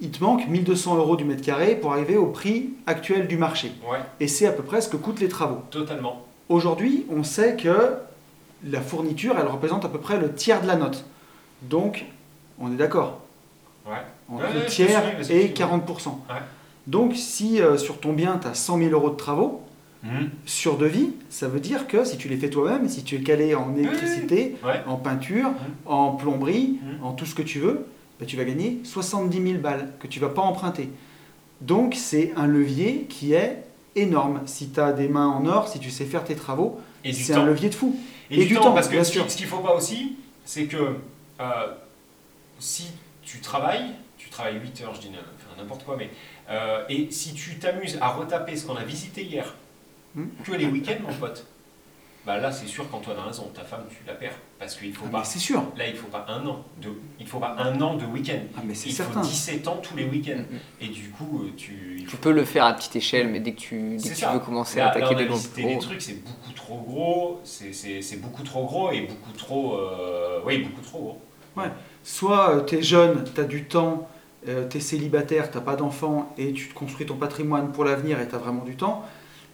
il te manque 1200 euros du mètre carré pour arriver au prix actuel du marché. Et c'est à peu près ce que coûtent les travaux. totalement. Aujourd'hui, on sait que la fourniture, elle représente à peu près le tiers de la note. Donc, on est d'accord. Entre le tiers et vas-y. 40%. Ouais. Donc, si euh, sur ton bien, tu as 100 000 euros de travaux, Mhm. sur devis, ça veut dire que si tu les fais toi-même, si tu es calé en électricité, en peinture, Mhm. en plomberie, Mhm. en tout ce que tu veux, bah, tu vas gagner 70 000 balles que tu vas pas emprunter. Donc c'est un levier qui est énorme. Si tu as des mains en or, si tu sais faire tes travaux, c'est un levier de fou. Et, Et du, du temps, parce que bien ce qui- sûr. ce qu'il ne faut pas aussi, c'est que euh, si tu travailles, tu travailles 8 heures, je dis n'importe quoi, mais euh, et si tu t'amuses à retaper ce qu'on a visité hier, Hmm. Que les week-ends, mon pote, bah là c'est sûr qu'Antoine a raison, ta femme tu la perds parce qu'il faut Ah, pas. c'est sûr. Là il faut pas un an de, il faut pas un an de week-end. Ah, mais c'est Il certain. faut 17 ans tous les week-ends. Mhm. Et du coup, euh, tu, Tu faut peux le faire à petite échelle, mais dès que tu, dès C'est que tu ça. veux commencer Là, à attaquer là, on a visité des trucs, c'est beaucoup trop gros, c'est- c'est c'est beaucoup trop gros et beaucoup trop. euh, oui, beaucoup trop gros. Soit tu es jeune, tu as du temps, tu es célibataire, tu pas d'enfants et tu te construis ton patrimoine pour l'avenir et tu as vraiment du temps.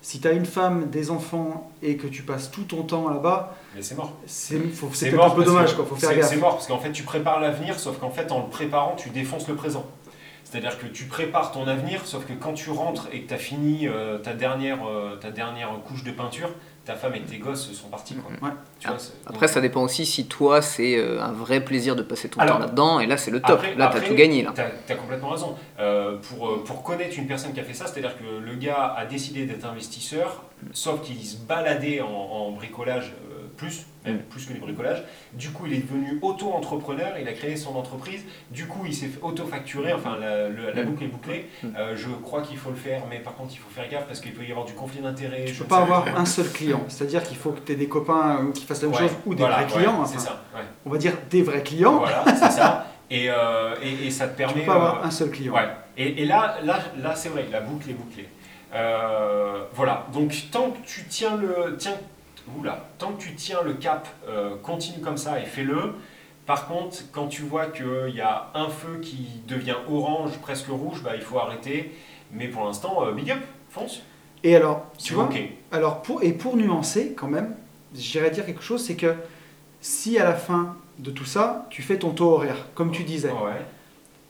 Si tu as une femme, des enfants et que tu passes tout ton temps là-bas, Mais c'est mort. c'est peut-être un peu dommage, que quoi. faut faire c'est- gaffe. C'est mort parce qu'en fait, tu prépares l'avenir, sauf qu'en fait, en le préparant, tu défonces le présent. C'est-à-dire que tu prépares ton avenir, sauf que quand tu rentres et que tu as fini euh, ta, dernière, euh, ta dernière couche de peinture, ta femme et tes gosses sont partis. Quoi. Ouais. Tu vois, c'est- Après, ça dépend aussi si toi, c'est euh, un vrai plaisir de passer ton Alors, temps là-dedans, et là, c'est le top. Après- là, t'as tout gagné. Là. Tu as, complètement raison. Euh, pour, euh, pour connaître une personne qui a fait ça, c'est-à-dire que le gars a décidé d'être investisseur, sauf qu'il se baladait en, en bricolage euh, plus, même plus que les bricolages. Du coup, il est devenu auto-entrepreneur, il a créé son entreprise. Du coup, il s'est fait auto-facturer, enfin, la, Mm. boucle est bouclée. Mm. Euh, je crois qu'il faut le faire, mais par contre, il faut faire gaffe parce qu'il peut y avoir du conflit d'intérêts. Tu je peux ne pas sais avoir un seul client. C'est-à-dire qu'il faut que tu aies des copains euh, qui fassent la même Ouais, chose ou des voilà, vrais ouais, clients. c'est enfin, ça. ouais. On va dire des vrais clients. Voilà, c'est ça. Et, euh, et, et ça te Tu permet. peux pas avoir un seul client. Ouais. Et, et là, là, là c'est vrai, la boucle est bouclée. Euh, voilà. Donc tant que tu tiens le, tiens, oula, tant que tu tiens le cap, euh, continue comme ça et fais-le. Par contre, quand tu vois qu'il y a un feu qui devient orange, presque rouge, bah, il faut arrêter. Mais pour l'instant, euh, big up, fonce. Et alors, tu vois, alors pour, et pour nuancer quand même, j'irais dire quelque chose, c'est que si à la fin de tout ça, tu fais ton taux horaire, comme tu disais, Ouais.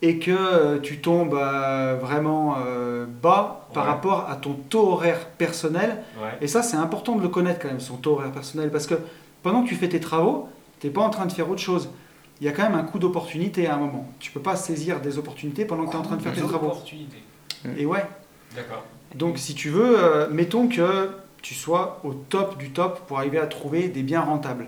Et que euh, tu tombes euh, vraiment euh, bas par Ouais. rapport à ton taux horaire personnel, Ouais. et ça c'est important de le connaître quand même, son taux horaire personnel, parce que pendant que tu fais tes travaux, tu n'es pas en train de faire autre chose. Il y a quand même un coup d'opportunité à un moment. Tu peux pas saisir des opportunités pendant que tu es en train de faire tes travaux. Et ouais, D'accord. donc si tu veux, euh, mettons que tu sois au top du top pour arriver à trouver des biens rentables.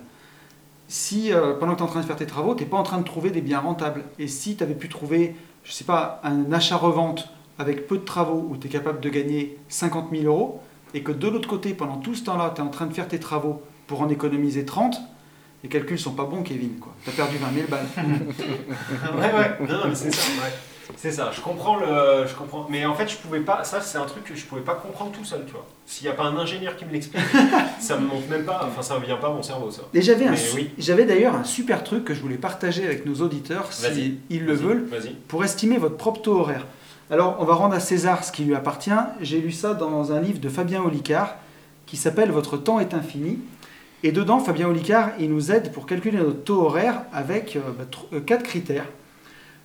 Si euh, pendant que tu es en train de faire tes travaux, tu n'es pas en train de trouver des biens rentables, et si tu avais pu trouver, je sais pas, un achat-revente avec peu de travaux où tu es capable de gagner 50 000 euros, et que de l'autre côté, pendant tout ce temps-là, tu es en train de faire tes travaux pour en économiser 30, les calculs sont pas bons, Kevin. Tu as perdu 20 000 balles. *laughs* ouais, ouais, non, non, mais c'est ça. C'est ça, je comprends le. Je comprends. Mais en fait, je pouvais pas. Ça, c'est un truc que je pouvais pas comprendre tout seul, tu vois. S'il n'y a pas un ingénieur qui me l'explique, *laughs* ça me monte même pas. Enfin, ça ne vient pas à mon cerveau, ça. Et j'avais un Mais su- oui. j'avais d'ailleurs un super truc que je voulais partager avec nos auditeurs, si ils le veulent. Pour estimer votre propre taux horaire. Alors, on va rendre à César ce qui lui appartient. J'ai lu ça dans un livre de Fabien Olicard qui s'appelle Votre temps est infini. Et dedans, Fabien Olicard, il nous aide pour calculer notre taux horaire avec euh, bah, euh, quatre critères.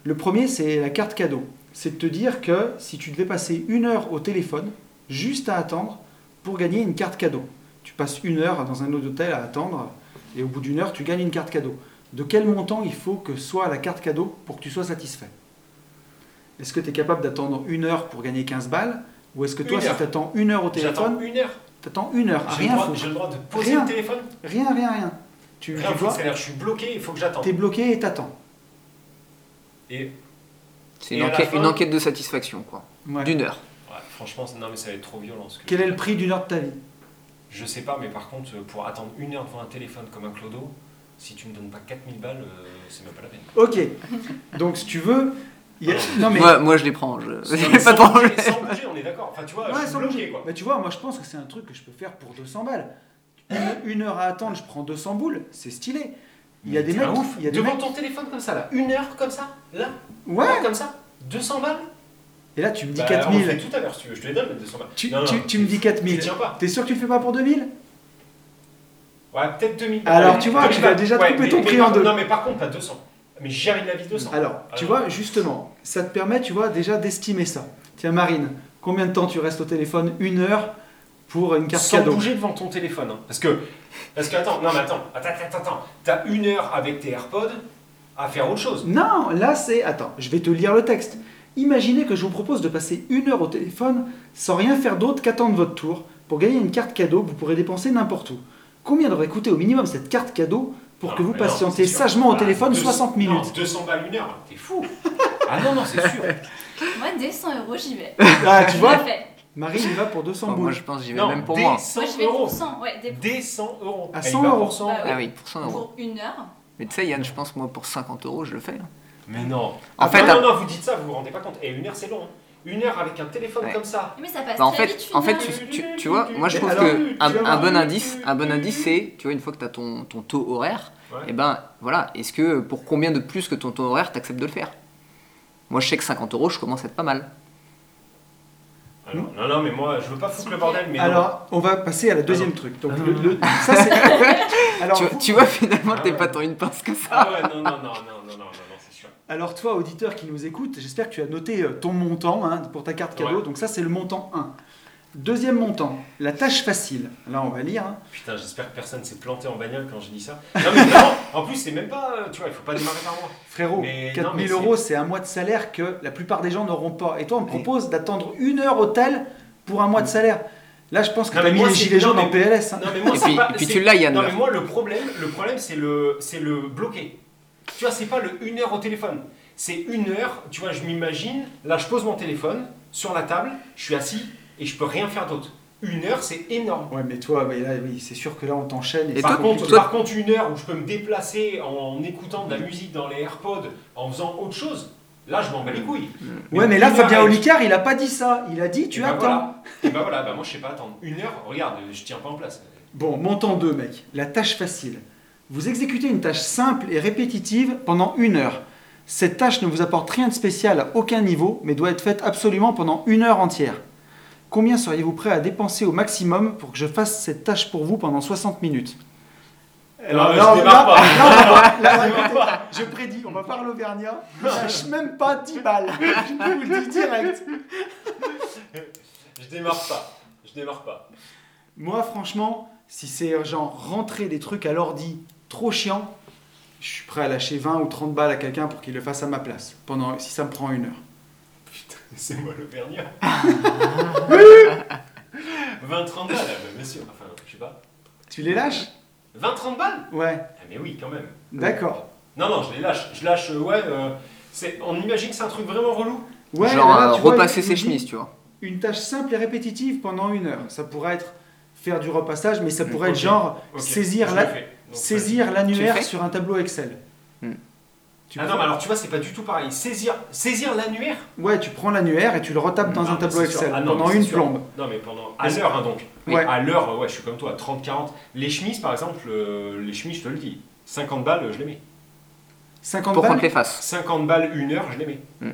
Le premier, c'est la carte cadeau. C'est de te dire que si tu devais passer une heure au téléphone, juste à attendre, pour gagner une carte cadeau. Tu passes une heure dans un autre hôtel à attendre, et au bout d'une heure, tu gagnes une carte cadeau. De quel montant il faut que soit la carte cadeau pour que tu sois satisfait? Est-ce que tu es capable d'attendre une heure pour gagner 15 balles? Ou est-ce que toi, Une si tu attends une heure au J'attends téléphone, une heure. tu attends une heure, à J'ai le, rien droit- j'ai le droit de poser Rien. le téléphone? Rien, rien, rien. Tu, Rien tu vois, je suis bloqué, il faut que j'attende. t'es bloqué et t'attends. Et C'est une, enquête- fin- une enquête de satisfaction, quoi. Ouais. D'une heure. ouais, franchement, non, mais ça va être trop violent. ce que Quel je est le prix d'une heure de ta vie? Je sais pas, mais par contre, pour attendre une heure devant un téléphone comme un clodo, si tu me donnes pas 4000 balles, euh, c'est même pas la peine. Ok. Donc, si tu veux. a- Non, mais. Moi, moi, je les prends. Je... Mais *laughs* pas de sans problème. bouger, Sans bouger, on est d'accord. Enfin, tu vois, Ouais, je suis sans bloqué, bouger. quoi. Mais tu vois, moi, je pense que c'est un truc que je peux faire pour 200 balles. Une, une heure à attendre, je prends 200 boules, c'est stylé. Il y a des mecs. ouf. Il y a des Devant mecs. ton téléphone comme ça, là. Une heure comme ça, là. Ouais. Là, comme ça. 200 balles Et là, tu me dis Bah, On le 4000. fait tout à l'heure, si tu veux. Je te les donne, les 200 balles. Tu, Non, non, tu- tu me dis Tu 4000. tiens pas. T'es sûr que tu le fais pas pour 2000 Ouais, peut-être 2000. Alors, Ouais, tu vois, 2000 tu vas déjà Ouais, couper mais- ton mais prix en deux. Non, mais par contre, pas 200. Mais jamais de la vie 200. Alors, tu vois, justement, ça te permet, tu vois, déjà d'estimer ça. Tiens, Marine, combien de temps tu restes au téléphone? Une heure pour une carte Sans cadeau. bouger devant ton téléphone. hein. Parce que, parce que, attends, non mais attends, attends, attends, attends. T'as une heure avec tes AirPods à faire autre chose. Non, là c'est. Attends, je vais te lire le texte. Imaginez que je vous propose de passer une heure au téléphone sans rien faire d'autre qu'attendre votre tour pour gagner une carte cadeau que vous pourrez dépenser n'importe où. Combien devrait coûter au minimum cette carte cadeau pour Non, que vous non, patientez sagement au Ah, téléphone 200 60 minutes? Non, 200 balles une heure, t'es fou. Ah non, non, c'est sûr. *laughs* Moi, dès 100 euros, j'y vais. Ah, tu vois? Marine il va pour 200 Enfin, boules. moi je pense que j'y vais Non, même pour dès moi. 100 Moi, je vais euros. pour 100. Ouais, des... Dès 100 euros. À Elle 100 va euros. pour 100 Bah oui. Ah oui, pour 100 euros. pour une heure. Mais tu sais, Yann, je pense moi pour 50 euros, je le fais. Mais non. En Ah, fait, non, non, non, vous dites ça, vous vous rendez pas compte. Et une heure, c'est long. hein. Une heure avec un téléphone Ouais. comme ça. Mais ça passe Bah, en très fait, vite, une en fait, heure. tu, tu- tu vois, moi je trouve alors, que un, un bon indice, un bon indice, c'est, tu vois, une fois que tu as ton, ton taux horaire, Ouais. et ben voilà, est-ce que pour combien de plus que ton taux horaire, tu acceptes de le faire? Moi je sais que 50 euros, je commence à être pas mal. Non, non, mais moi, je veux pas foutre le bordel. Mais alors, on va passer à la deuxième ah truc. Donc, ah le, le, *laughs* alors, tu, vois, finalement, t'es ah pas tant une pince que ça. Non, non, non, non, non, non, non c'est sûr. Alors, toi, auditeur qui nous écoute, j'espère que tu as noté euh, ton montant hein, pour ta carte cadeau. Donc, ça, c'est le montant 1. Deuxième montant, la tâche facile. Là, on va lire. hein. Putain, j'espère que personne s'est planté en bagnole quand j'ai dit ça. Non, mais vraiment, en plus, c'est même pas. euh, Tu vois, il faut pas démarrer par moi. Frérot, Mais 4000 non, mais euros, c'est un mois de salaire que la plupart des gens n'auront pas. Et toi, on te Mais- propose d'attendre une heure au tel pour un mois de salaire. Là, je pense que tu as mais mis moi, les gilets jaunes en PLS. hein. Non, mais moi, Et c'est puis, pas. et puis c'est- tu l'as, Yann. Non, là. mais moi, le problème, le problème c'est le, c'est le bloqué. Tu vois, c'est pas le une heure au téléphone. C'est une heure, tu vois, je m'imagine, là, je pose mon téléphone sur la table, je suis assis et je peux rien faire d'autre. Une heure, c'est énorme. Ouais, mais toi, ouais, là, oui, c'est sûr que là, on t'enchaîne. Et par, toi- contre, par contre, une heure où je peux me déplacer en écoutant de la musique dans les AirPods, en faisant autre chose, là, je m'en bats les couilles. Ouais, mais là, Fabien Olicard, il a pas dit ça. Il a dit, tu Et bah attends. voilà. Et bah voilà, bah moi, je sais pas attendre. Une heure, regarde, je tiens pas en place. Bon, montant 2, mec. La tâche facile. Vous exécutez une tâche simple et répétitive pendant une heure. Cette tâche ne vous apporte rien de spécial à aucun niveau, mais doit être faite absolument pendant une heure entière. Combien seriez-vous prêt à dépenser au maximum pour que je fasse cette tâche pour vous pendant 60 minutes? Non, je pas. là, là, *laughs* Je écoutez, je prédis, on va faire l'Auvergnat. Il lâche même pas 10 balles. *laughs* Je vous le dis direct. Je démarre pas. Je démarre pas. Moi, franchement, si c'est euh, genre rentrer des trucs à l'ordi trop chiant, je suis prêt à lâcher 20 ou 30 balles à quelqu'un pour qu'il le fasse à ma place, pendant, si ça me prend une heure. C'est moi l'Auvergnat. 20-30 balles, bah, bien sûr. Enfin, je sais pas. Tu les lâches 20-30 balles Ouais, Ah, mais oui, quand même. d'accord. Non, non, je les lâche. Je lâche, euh, ouais. euh, c'est, on imagine que c'est un truc vraiment relou. Ouais, Genre là, euh, tu repasser ses chemises, tu vois. Une tâche simple et répétitive pendant une heure. Ça pourrait être faire du repassage, mais ça pourrait être genre saisir la- saisir l'annuaire sur un tableau Excel. Hmm. Tu Ah non, mais alors tu vois, c'est pas du tout pareil. Saisir, saisir l'annuaire Ouais, tu prends l'annuaire et tu le retapes dans Non, un tableau. Excel Ah non, pendant une sûr. plombe. Non, mais pendant. À l'heure, hein, donc. Ouais. À l'heure, ouais, je suis comme toi, 30-40. Les chemises, par exemple, euh, les chemises, je te le dis, 50 balles, je les mets. 50 Pour qu'on balles les fasse. 50 balles, une heure, je les mets. Hmm.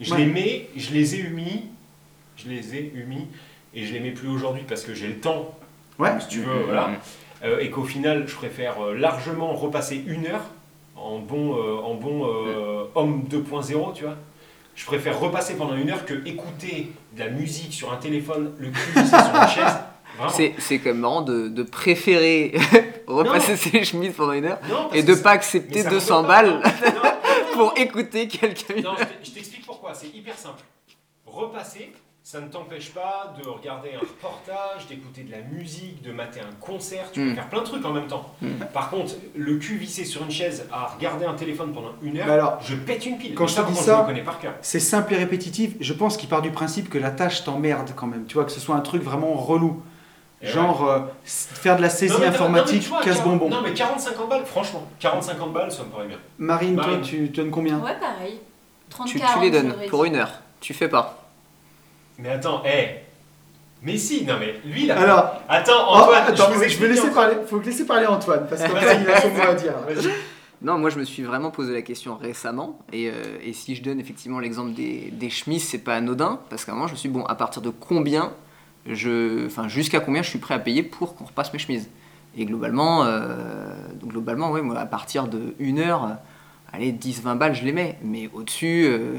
Je Ouais. les mets, je les ai humis, je les ai humis, et je les mets plus aujourd'hui parce que j'ai le temps, Ouais. si tu veux, voilà. Euh, et qu'au final, je préfère euh, largement repasser une heure en bon, euh, en bon euh, homme 2.0, tu vois. Je préfère repasser pendant une heure que écouter de la musique sur un téléphone, le cul vissé sur une chaise. C'est, c'est quand même marrant de, de préférer *laughs* repasser Non. ses chemises pendant une heure Non, et de pas accepter ça 200 me va pas. balles *laughs* pour écouter quelqu'un. Non, je t'explique pourquoi, c'est hyper simple. Repasser, ça ne t'empêche pas de regarder un reportage, d'écouter de la musique, de mater un concert, tu peux Mm. faire plein de trucs en même temps. Mm. Par contre, le cul vissé sur une chaise à regarder un téléphone pendant une heure, alors, je pète une pile. quand je te dis ça- je le connais par cœur. C'est simple et répétitif. Je pense qu'il part du principe que la tâche t'emmerde quand même. Tu vois, que ce soit un truc vraiment relou. Et Genre euh, faire de la saisie Non, mais- non, mais informatique, vois, casse-bonbon. 40 Non, mais 40-50 balles, franchement, 40-50 balles, ça me paraît bien. Marine, toi, tu donnes combien? Ouais, pareil. 30 Tu, tu 40, les donnes pour une heure. Tu fais pas. Mais attends, hé Mais si, non mais lui, il a... Alors, Attends, oh, Antoine, attends, je vous je vais laisser parler. Faut laisser parler Antoine parce *laughs* qu'Antoine il a son mot à dire. Non, moi je me suis vraiment posé la question récemment. Et, euh, et si je donne effectivement l'exemple des, des chemises, c'est pas anodin. Parce qu'à un moment, je me suis dit, bon, à partir de combien, je, enfin, jusqu'à combien je suis prêt à payer pour qu'on repasse mes chemises? Et globalement, euh, donc globalement, ouais, moi, à partir de une heure, allez, 10-20 balles, je les mets. Mais au-dessus, euh,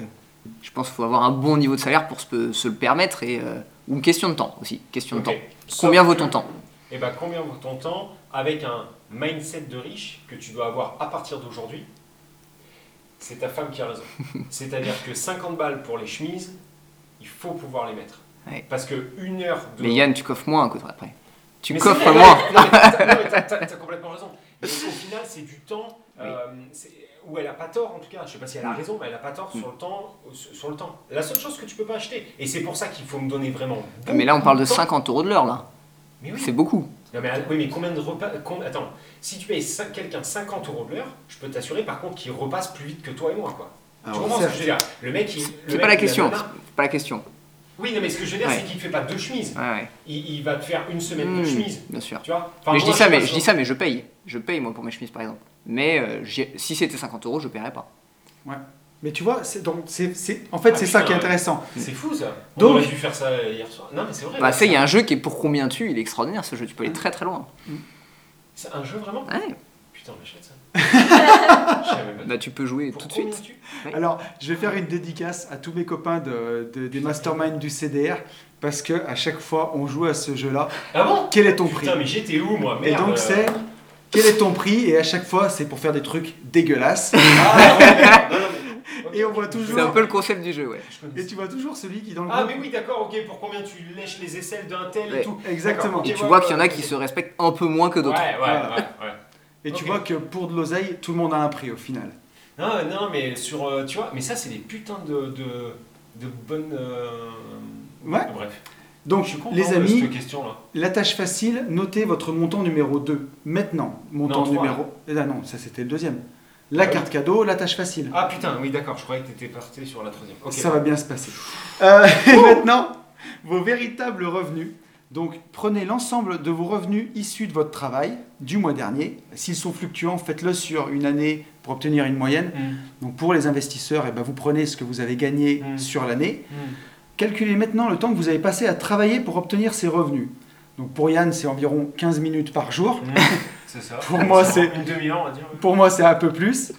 je pense qu'il faut avoir un bon niveau de salaire pour se, se le permettre. Et euh, Ou une question de temps aussi. Question de. Sauf Combien vaut que- ton temps Eh ben, combien vaut ton temps avec un mindset de riche que tu dois avoir à partir d'aujourd'hui? C'est ta femme qui a raison. *laughs* C'est-à-dire que 50 balles pour les chemises, il faut pouvoir les mettre. Ouais. Parce que une heure de. Mais Yann, tu coffres moins un coup après. Tu Mais coffres moins. Non, mais t'as- complètement raison. Mais au final, c'est du temps euh, où elle a pas tort en tout cas. Je sais pas si elle a raison, mais elle a pas tort sur le temps. Sur sur le temps. La seule chose que tu peux pas acheter. Et c'est pour ça qu'il faut me donner vraiment. Mais là, on parle de beaucoup temps. 50 euros de l'heure, là. Mais oui. C'est beaucoup. Non, mais, oui, mais combien de repas Attends, si tu payes quelqu'un 50 euros de l'heure, je peux t'assurer par contre qu'il repasse plus vite que toi et moi, quoi. tu Alors, comprends ce que je veux dire? Le mec, il. C'est pas la question. C'est pas la question. Oui, non, mais ce que je veux dire, Ouais. c'est qu'il fait pas deux chemises. Ouais, ouais. Il, il va te faire une semaine de Hmm, chemise. bien sûr. Tu vois? Enfin, mais je dis ça, mais je dis ça, mais je paye. Je paye moi pour mes chemises par exemple. Mais euh, si c'était 50 euros, je paierais pas. Mais tu vois, c'est donc c'est c'est- en fait Ah, c'est ça putain, qui est ouais. intéressant. C'est fou ça. On Donc- aurait dû faire ça hier soir. Non, mais c'est vrai. Bah, il y a un jeu qui est pour combien tu Il est extraordinaire ce jeu. Tu peux aller très très loin. C'est un jeu vraiment Ouais. Putain, on achète ça. *laughs* Bah, tu peux jouer Pour tout de suite. tu- Alors, je vais faire une dédicace à tous mes copains de, de- des masterminds du CDR parce que à chaque fois on joue à ce jeu-là. Ah bon? Quel est ton prix? Putain, mais j'étais où moi? Et donc c'est quel est ton prix Et à chaque fois c'est pour faire des trucs dégueulasses. *laughs* Ah. Non, non, Et on voit toujours- C'est un peu le concept du jeu, ouais. Et tu vois toujours celui qui dans le Ah, groupe- mais oui, d'accord, ok. Pour combien tu lèches les aisselles d'un tel Ouais, et tout exactement. Et tu ouais, vois ouais, qu'il y en a qui se respectent un peu moins que d'autres. ouais, ouais, ouais. Et tu vois que pour de l'oseille, tout le monde a un prix au final. Non, non, mais sur. euh, tu vois, mais ça, c'est des putains de. de, de bonnes. euh, Ouais. Bref. Donc les amis, la tâche facile, notez votre montant numéro 2. Maintenant, montant Non, numéro... Là, non, ça c'était le deuxième. La Ah oui. carte cadeau, la tâche facile. Ah putain, oui, d'accord, je croyais que t'étais parti sur la troisième. Ça va bien se passer. Euh, *laughs* et maintenant, vos véritables revenus. Donc, prenez l'ensemble de vos revenus issus de votre travail du mois dernier. S'ils sont fluctuants, faites-le sur une année pour obtenir une moyenne. Hmm, Donc, pour les investisseurs, eh ben, vous prenez ce que vous avez gagné Mm. sur l'année. hmm. Calculez maintenant le temps que vous avez passé à travailler pour obtenir ces revenus. Donc, pour Yann, c'est environ 15 minutes par jour. Hmm, C'est ça. *laughs* Pour moi, c'est- Une demi-heure, on va dire. Pour moi, c'est un peu plus.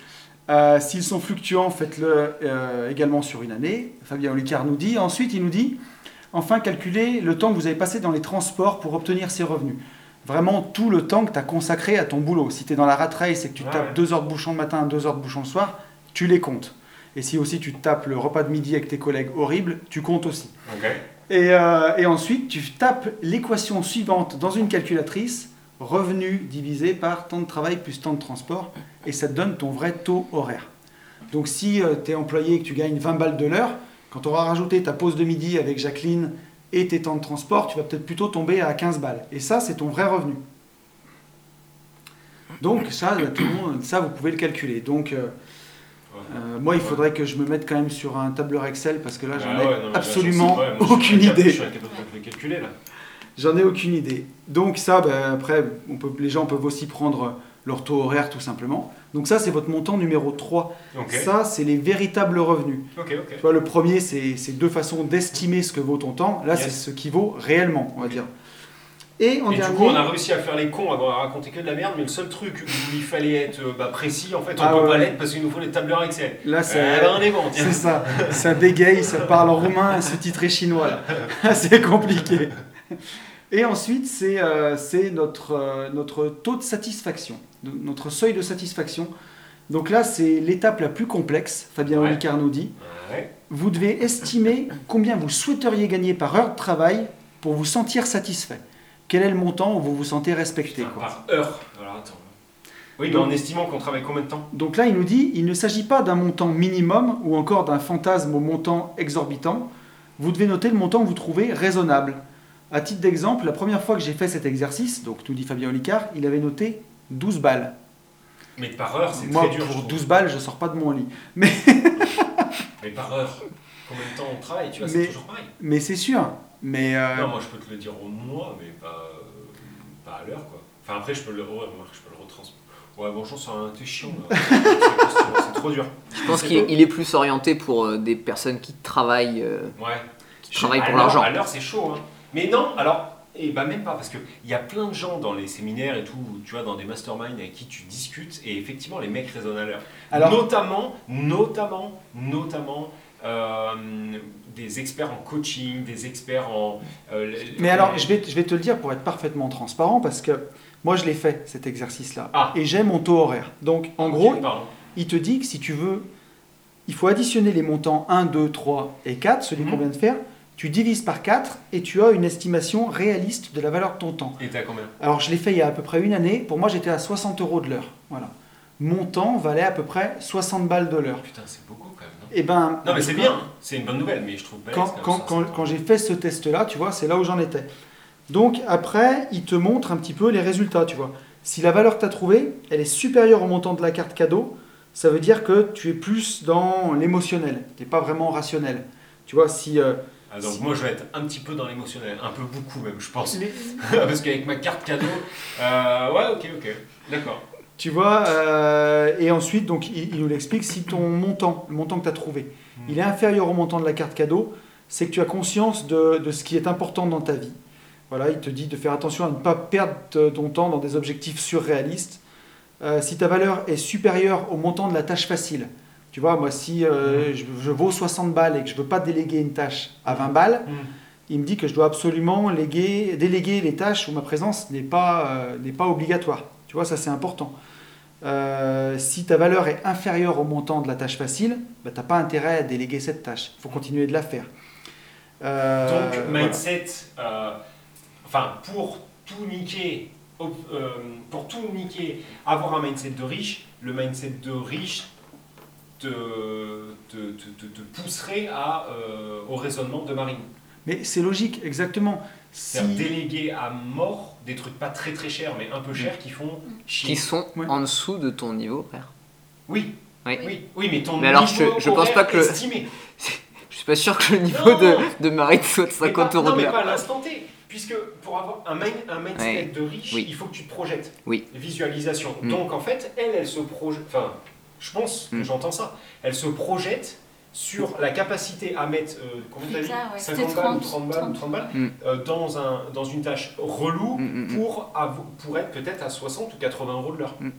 Euh, S'ils sont fluctuants, faites-le euh, également sur une année. Fabien Olicard nous dit. Ensuite, il nous dit enfin, calculez le temps que vous avez passé dans les transports pour obtenir ces revenus. Vraiment tout le temps que tu as consacré à ton boulot. Si tu es dans la rat race et que tu Ouais, tapes ouais. deux heures de bouchon le matin, deux heures de bouchon le soir, tu les comptes. Et si aussi tu tapes le repas de midi avec tes collègues horribles, tu comptes aussi. Et, euh, et ensuite, tu tapes l'équation suivante dans une calculatrice, revenu divisé par temps de travail plus temps de transport, et ça te donne ton vrai taux horaire. Donc si tu es employé et que tu gagnes 20 balles de l'heure, quand tu auras rajouté ta pause de midi avec Jacqueline et tes temps de transport, tu vas peut-être plutôt tomber à 15 balles. Et ça, c'est ton vrai revenu. Donc ça, euh, tout le monde, ça, vous pouvez le calculer. Donc euh. Euh, moi, il faudrait que je me mette quand même sur un tableur Excel parce que là, j'en Ah ai ouais, non, mais là, je absolument moi, aucune idée. Je suis incapable de le calculer là. J'en ai aucune idée. Donc ça, ben, après, on peut, les gens peuvent aussi prendre leur taux horaire tout simplement. Donc ça, c'est votre montant numéro 3. Ok. Ça, c'est les véritables revenus. Tu vois, le premier, c'est c'est deux façons d'estimer ce que vaut ton temps. Là, Yes. c'est ce qui vaut réellement, on va dire. Et en Et dernier, du coup, on a réussi à faire les cons, à raconter que de la merde, mais le seul truc où il fallait être euh, bah, précis, en fait, on Ah peut ouais. pas l'être parce qu'il nous faut les tableurs Excel. là, c'est bon, c'est ça. Ça bégaye, ça parle en roumain, c'est titré chinois. *laughs* c'est compliqué. Et ensuite, c'est euh, notre, euh, notre taux de satisfaction, notre seuil de satisfaction. Donc là, c'est l'étape la plus complexe, Fabien Ouais. Olicard nous dit. Ouais. Vous devez estimer combien vous souhaiteriez gagner par heure de travail pour vous sentir satisfait. Quel est le montant où vous vous sentez respecté quoi. par heure. Alors attends. Oui, mais Donc- en estimant qu'on travaille combien de temps? Donc là, il nous dit, il ne s'agit pas d'un montant minimum ou encore d'un fantasme au montant exorbitant. Vous devez noter le montant que vous trouvez raisonnable. À titre d'exemple, la première fois que j'ai fait cet exercice, donc nous dit Fabien Olicard, il avait noté 12 balles. Mais par heure, c'est Moi, très dur. je pour trouve. 12 balles, je sors pas de mon lit. Mais *laughs* par heure, combien de temps on travaille? Tu vois, Mais- c'est toujours pareil. Mais c'est sûr. Mais euh, Non, moi je peux te le dire au mois, mais pas, euh, pas à l'heure quoi. Enfin après, je peux le, ouais, moi, je peux le retransmettre. Ouais, bonjour, c'est un t'es chiant là. *laughs* C'est- trop dur. Je pense qu'il il est plus orienté pour euh, des personnes qui travaillent. euh, Ouais. Qui travaillent pour l'argent. À l'heure, c'est chaud. Hein. Mais non, alors, et bah même pas, parce qu'il y a plein de gens dans les séminaires et tout, tu vois, dans des masterminds avec qui tu discutes, et effectivement, les mecs raisonnent à l'heure. Alors- Notamment, notamment, notamment, euh, des experts en coaching, des experts en. euh, Mais alors, je vais, je vais te le dire pour être parfaitement transparent, parce que moi, je l'ai fait, cet exercice-là. Ah. Et j'ai mon taux horaire. Donc, en gros, pardon. il te dit que si tu veux, il faut additionner les montants 1, 2, 3 et 4, celui Mhm. qu'on vient de faire. Tu divises par 4 et tu as une estimation réaliste de la valeur de ton temps. Et t'as combien? Alors, je l'ai fait il y a à peu près une année. Pour moi, j'étais à 60 euros de l'heure. Voilà. Mon temps valait à peu près 60 balles de l'heure. Putain, c'est beaucoup quand même, Et ben, Non, mais c'est bien, c'est une bonne nouvelle, mais je trouve quand, quand, quand- quand j'ai fait ce test-là, tu vois, c'est là où j'en étais. Donc après, il te montre un petit peu les résultats, tu vois. Si la valeur que tu as trouvée, elle est supérieure au montant de la carte cadeau, ça veut dire que tu es plus dans l'émotionnel, tu n'es pas vraiment rationnel. Tu vois, si... euh, Ah, donc si- moi je vais être un petit peu dans l'émotionnel, un peu beaucoup même, je pense. les- *laughs* Parce qu'avec ma carte cadeau. euh, ouais, ok, ok. D'accord. Tu vois, euh, et ensuite, donc, il, il nous l'explique, si ton montant, le montant que tu as trouvé, Hmm. il est inférieur au montant de la carte cadeau, c'est que tu as conscience de, de ce qui est important dans ta vie. Voilà, il te dit de faire attention à ne pas perdre ton temps dans des objectifs surréalistes. Euh, si ta valeur est supérieure au montant de la tâche facile, tu vois, moi si euh, je, je vaux 60 balles et que je ne veux pas déléguer une tâche à 20 balles, Hmm. il me dit que je dois absolument léguer- déléguer les tâches où ma présence n'est pas, n'est pas obligatoire. Tu vois, ça c'est important. Euh, si ta valeur est inférieure au montant de la tâche facile, bah, tu n'as pas intérêt à déléguer cette tâche. Il faut continuer de la faire. Euh, Donc, mindset, euh, enfin, pour tout niquer, pour tout niquer, avoir un mindset de riche, le mindset de riche te, te, te- te- pousserait à, au raisonnement de Marine. Mais c'est logique, exactement. Si... C'est-à-dire déléguer à mort des trucs pas très très chers, mais un peu chers qui font chier. Qui sont Ouais. en dessous de ton niveau horaire. Oui, Oui. oui, oui, mais ton Mais alors, niveau je- je pense pas que le- estimé. *laughs* Je suis pas sûr que le niveau Non. de, de Marine soit de Mais 50 pas- euros Non, mais pas à l'instant T. Puisque pour avoir un, mind- un mindset Ouais. de riche, Oui. il faut que tu te projettes. Oui. Visualisation. Mm. Donc en fait, elle, elle se projette. Enfin, je pense que Mm. j'entends ça. Elle se projette sur la capacité à mettre, euh, combien t'as dit Ça, ouais, 50 c'était balles ou 30, 30 balles, ou 30 balles Mm. euh, dans, un, dans une tâche relou Mm, mm, pour, pour être peut-être à 60 ou 80 euros de l'heure. Mm.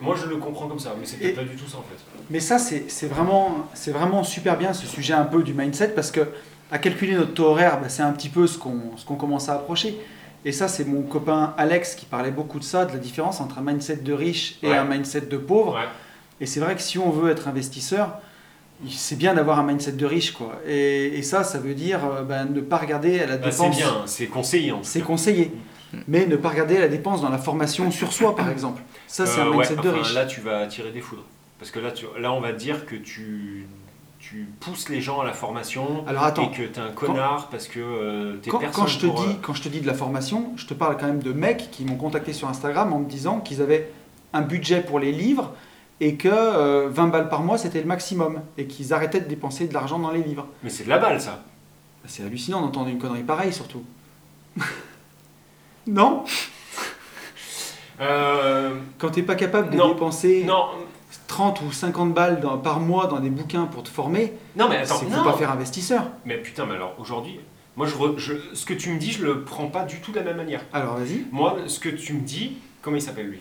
Moi, je le comprends comme ça, mais c'est peut-être pas du tout ça en fait. Mais ça, c'est c'est vraiment, c'est vraiment super bien ce sujet un peu du mindset parce que à calculer notre taux horaire, bah, c'est un petit peu ce qu'on ce qu'on commence à approcher. Et ça, c'est mon copain Alex qui parlait beaucoup de ça, de la différence entre un mindset de riche et Ouais. un mindset de pauvre. Ouais. Et c'est vrai que si on veut être investisseur, c'est bien d'avoir un mindset de riche. Quoi. Et, et ça, ça veut dire euh, ben, ne pas regarder à la Bah, c'est dépense. bien, c'est conseillé C'est conseillé. Mais ne pas regarder la dépense dans la formation sur soi, par exemple. Ça, c'est Euh, un ouais, mindset de riche. Là, tu vas tirer des foudres. Parce que là, tu, là on va dire que tu, tu pousses les gens à la formation Alors attends, et que t'es un connard parce que euh, t'es quand, personne quand je te pour, dis, euh, quand je te dis de la formation, je te parle quand même de mecs qui m'ont contacté sur Instagram en me disant qu'ils avaient un budget pour les livres et que euh, 20 balles par mois c'était le maximum et qu'ils arrêtaient de dépenser de l'argent dans les livres. Mais c'est de la balle, ça. C'est hallucinant d'entendre une connerie pareille surtout. *laughs* non? Euh, Quand t'es pas capable de Non. dépenser non, 30 ou 50 balles dans- par mois dans des bouquins pour te former, non, mais attends, c'est faut pas faire investisseur. Mais putain, mais alors aujourd'hui, moi, je, re- je- ce que tu me dis, je le prends pas du tout de la même manière. Alors vas-y, Moi, ce que tu me dis, comment il s'appelle lui?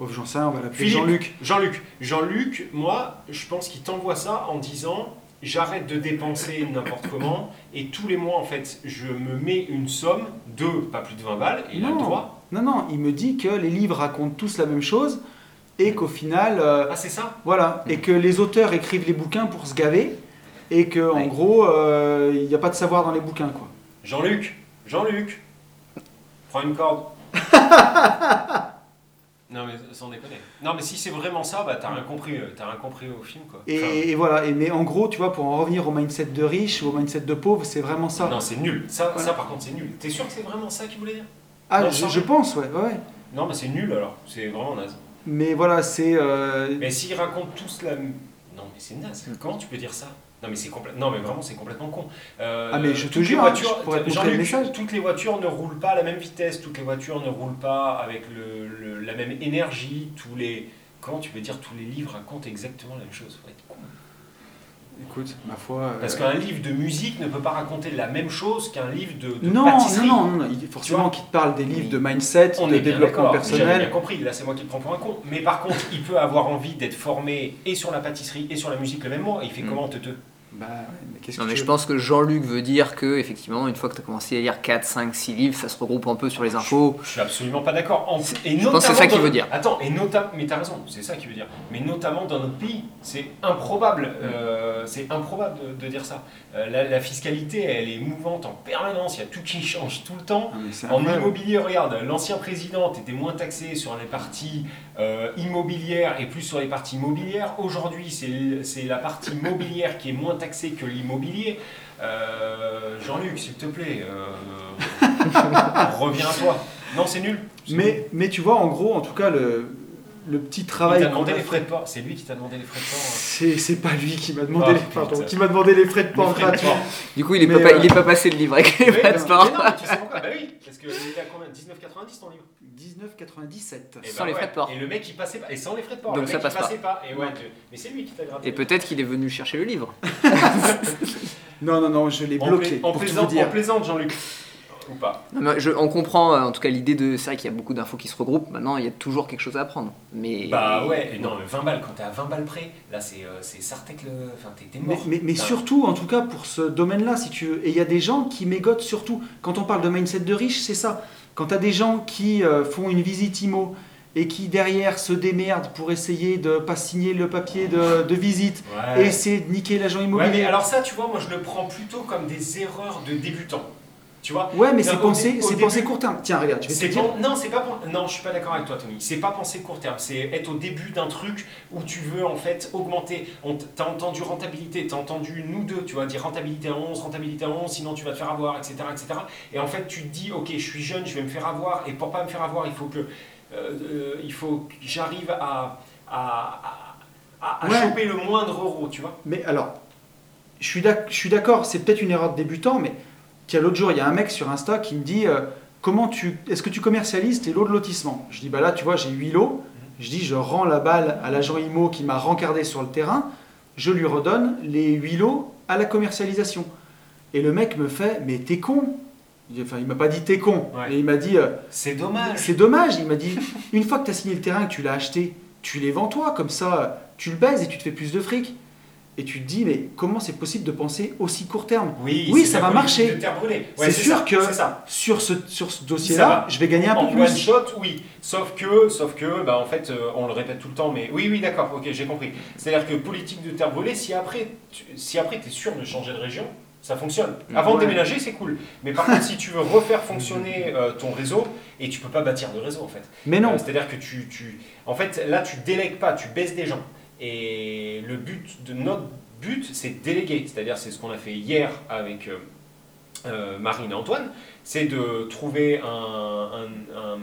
Oh, j'en sais rien, on va l'appeler Philippe. Jean-Luc. Jean-Luc. Jean-Luc, moi, je pense qu'il t'envoie ça en disant j'arrête de dépenser n'importe comment et tous les mois, en fait, je me mets une somme de pas plus de 20 balles et il a le Non. droit. Non, non, il me dit que les livres racontent tous la même chose et qu'au final, euh, Ah, c'est ça? voilà, et que les auteurs écrivent les bouquins pour se gaver et que en Ouais. gros, euh, il n'y a pas de savoir dans les bouquins, quoi. Jean-Luc Jean-Luc Prends une corde. *laughs* non, mais sans déconner. Non, mais si c'est vraiment ça, bah t'as rien compris, euh, t'as rien compris au film, quoi. Et, Enfin, et voilà, et, mais en gros, tu vois, pour en revenir au mindset de riche ou au mindset de pauvre, c'est vraiment ça. non, c'est nul. Ça, Voilà. ça, par contre, c'est nul. T'es sûr que c'est vraiment ça qu'il voulait dire? Ah, non, je, pense, ouais, ouais. Non, mais c'est nul alors. C'est vraiment naze. Mais voilà, c'est. euh, Mais s'ils racontent tous la. Non, mais c'est naze. Comment tu peux dire ça? Non, mais c'est complè- Non, mais vraiment, c'est complètement con. Euh, Ah, mais je te toutes les jure, hein, voitures- je le message. Toutes les voitures ne roulent pas à la même vitesse. Toutes les voitures ne roulent pas avec le, le- la même énergie. Tous les. Comment tu peux dire tous les livres racontent exactement la même chose. Écoute, ma foi. euh, Parce qu'un livre de musique ne peut pas raconter la même chose qu'un livre de, de non, pâtisserie. non, non, non, forcément qu'il te parle des livres de mindset, On de est développement d'accord, j'avais bien personnel. compris, là c'est moi qui le prends pour un con. Mais par contre, il peut avoir envie d'être formé et sur la pâtisserie et sur la musique le même mois. Et il fait Mm. comment te te Bah, ouais, mais qu'est-ce Non, que mais je veux pense que Jean-Luc veut dire que, effectivement, une fois que tu as commencé à lire 4, 5, 6 livres, ça se regroupe un peu sur les infos. Je suis absolument pas d'accord. En- C'est- et je pense que c'est ça qu'il veut dire. Attends, et notamment, mais t'as raison, c'est ça qu'il veut dire. Mais notamment dans notre pays, c'est improbable, euh, c'est improbable de, de dire ça. Euh, la, la fiscalité, elle est mouvante en permanence. Il y a tout qui change tout le temps. Ah, En incroyable. immobilier, regarde, l'ancien président était moins taxé sur les parties euh, immobilières et plus sur les parties mobilières. Aujourd'hui, c'est c'est la partie mobilière qui est moins taxée que l'immobilier. Euh, Jean-Luc, s'il te plaît, euh, *laughs* reviens à toi. Non, c'est nul. C'est nul. Mais, mais tu vois, en gros, en tout cas, le, le petit il travail. t'a qu'on demandé a les frais de port. C'est lui qui t'a demandé les frais de port. hein. C'est c'est pas lui qui m'a demandé, Ah, les, putain. pardon, qui m'a demandé les frais de port gratuits. Du coup, il est, Mais, pas, euh, il est pas passé le livre avec les frais de mais port. non, mais tu sais pourquoi? Bah oui, parce qu'il est à combien? 19,90 ton livre? 19,97. Et Sans les frais de port. Et le mec il passait pas. Et sans les frais de port. Donc le ça mec, passe il passait pas. Et ouais, Non. tu- Mais c'est lui qui t'a gratté. Et peut-être qu'il est venu chercher le livre. *laughs* Non, non, non, je l'ai On, bloqué. pla- on pour tout vous plaisante, dire. on plaisante, Jean-Luc. Ou pas Non, mais je- on comprend euh, en tout cas l'idée de. C'est vrai qu'il y a beaucoup d'infos qui se regroupent. Maintenant, il y a toujours quelque chose à apprendre. Mais Bah ouais, et non, mais 20 balles, quand t'es à 20 balles près, là c'est euh, c'est Sartec le. Enfin, t'es t'es Mais, mort. mais- mais Enfin, surtout, en tout cas, pour ce domaine-là, si tu veux. Et il y a des gens qui mégotent surtout. Quand on parle de mindset de riche, c'est ça. Quand tu as des gens qui euh, font une visite IMO et qui derrière se démerdent pour essayer de pas signer le papier de, de visite et essayer de niquer l'agent Ouais, immobilier. mais alors ça, tu vois, moi je le prends plutôt comme des erreurs de débutants. Tu vois Ouais, mais c'est pensé, c'est pensé court terme. Tiens, regarde, je vais te dire. Non, c'est pas non, je suis pas d'accord avec toi, Tony. C'est pas penser court terme. C'est être au début d'un truc où tu veux en fait augmenter. On T'as entendu rentabilité, t'as entendu nous deux, tu vois, dire rentabilité à 11, rentabilité à 11, sinon tu vas te faire avoir, etc., etc. Et en fait, tu te dis, ok, je suis jeune, je vais me faire avoir, et pour pas me faire avoir, il faut que, euh, euh, il faut que j'arrive à, à, à, à Ouais. choper le moindre euro, tu vois. Mais alors, je suis d'accord, c'est peut-être une erreur de débutant, mais tiens, l'autre jour, il y a un mec sur Insta qui me dit euh, Comment tu, Est-ce que tu commercialises tes lots de lotissement? Je dis Bah là, tu vois, j'ai 8 lots. Je dis Je rends la balle à l'agent IMO qui m'a rencardé sur le terrain. Je lui redonne les 8 lots à la commercialisation. Et le mec me fait Mais t'es con Il- Enfin, il m'a pas dit t'es con, Ouais. mais il m'a dit euh, C'est dommage. c'est dommage, il m'a dit, une fois que tu as signé le terrain et que tu l'as acheté, tu les vends toi, comme ça, tu le baises et tu te fais plus de fric. Et tu te dis, mais comment c'est possible de penser aussi court terme? Oui, Oui, ça va marcher. brûlée. C'est sûr ça, que- ça. Sur ce, sur ce dossier-là, je vais gagner un en peu one plus. shot, oui. Sauf que, sauf que, bah en fait, euh, on le répète tout le temps, mais oui, oui, d'accord, ok, j'ai compris. C'est-à-dire que politique de terre brûlée, si après, tu, si après t'es sûr de changer de région, ça fonctionne. Avant de Ouais. déménager, c'est cool. Mais par contre, *laughs* si tu veux refaire fonctionner euh, ton réseau, et tu peux pas bâtir de réseau en fait. Mais non, Euh, C'est-à-dire que tu, tu, en fait, là, tu délègues pas, tu baisses des gens. Et le but de notre but, c'est de déléguer. C'est-à-dire, c'est ce qu'on a fait hier avec euh, euh, Marine et Antoine, c'est de trouver un, un- un-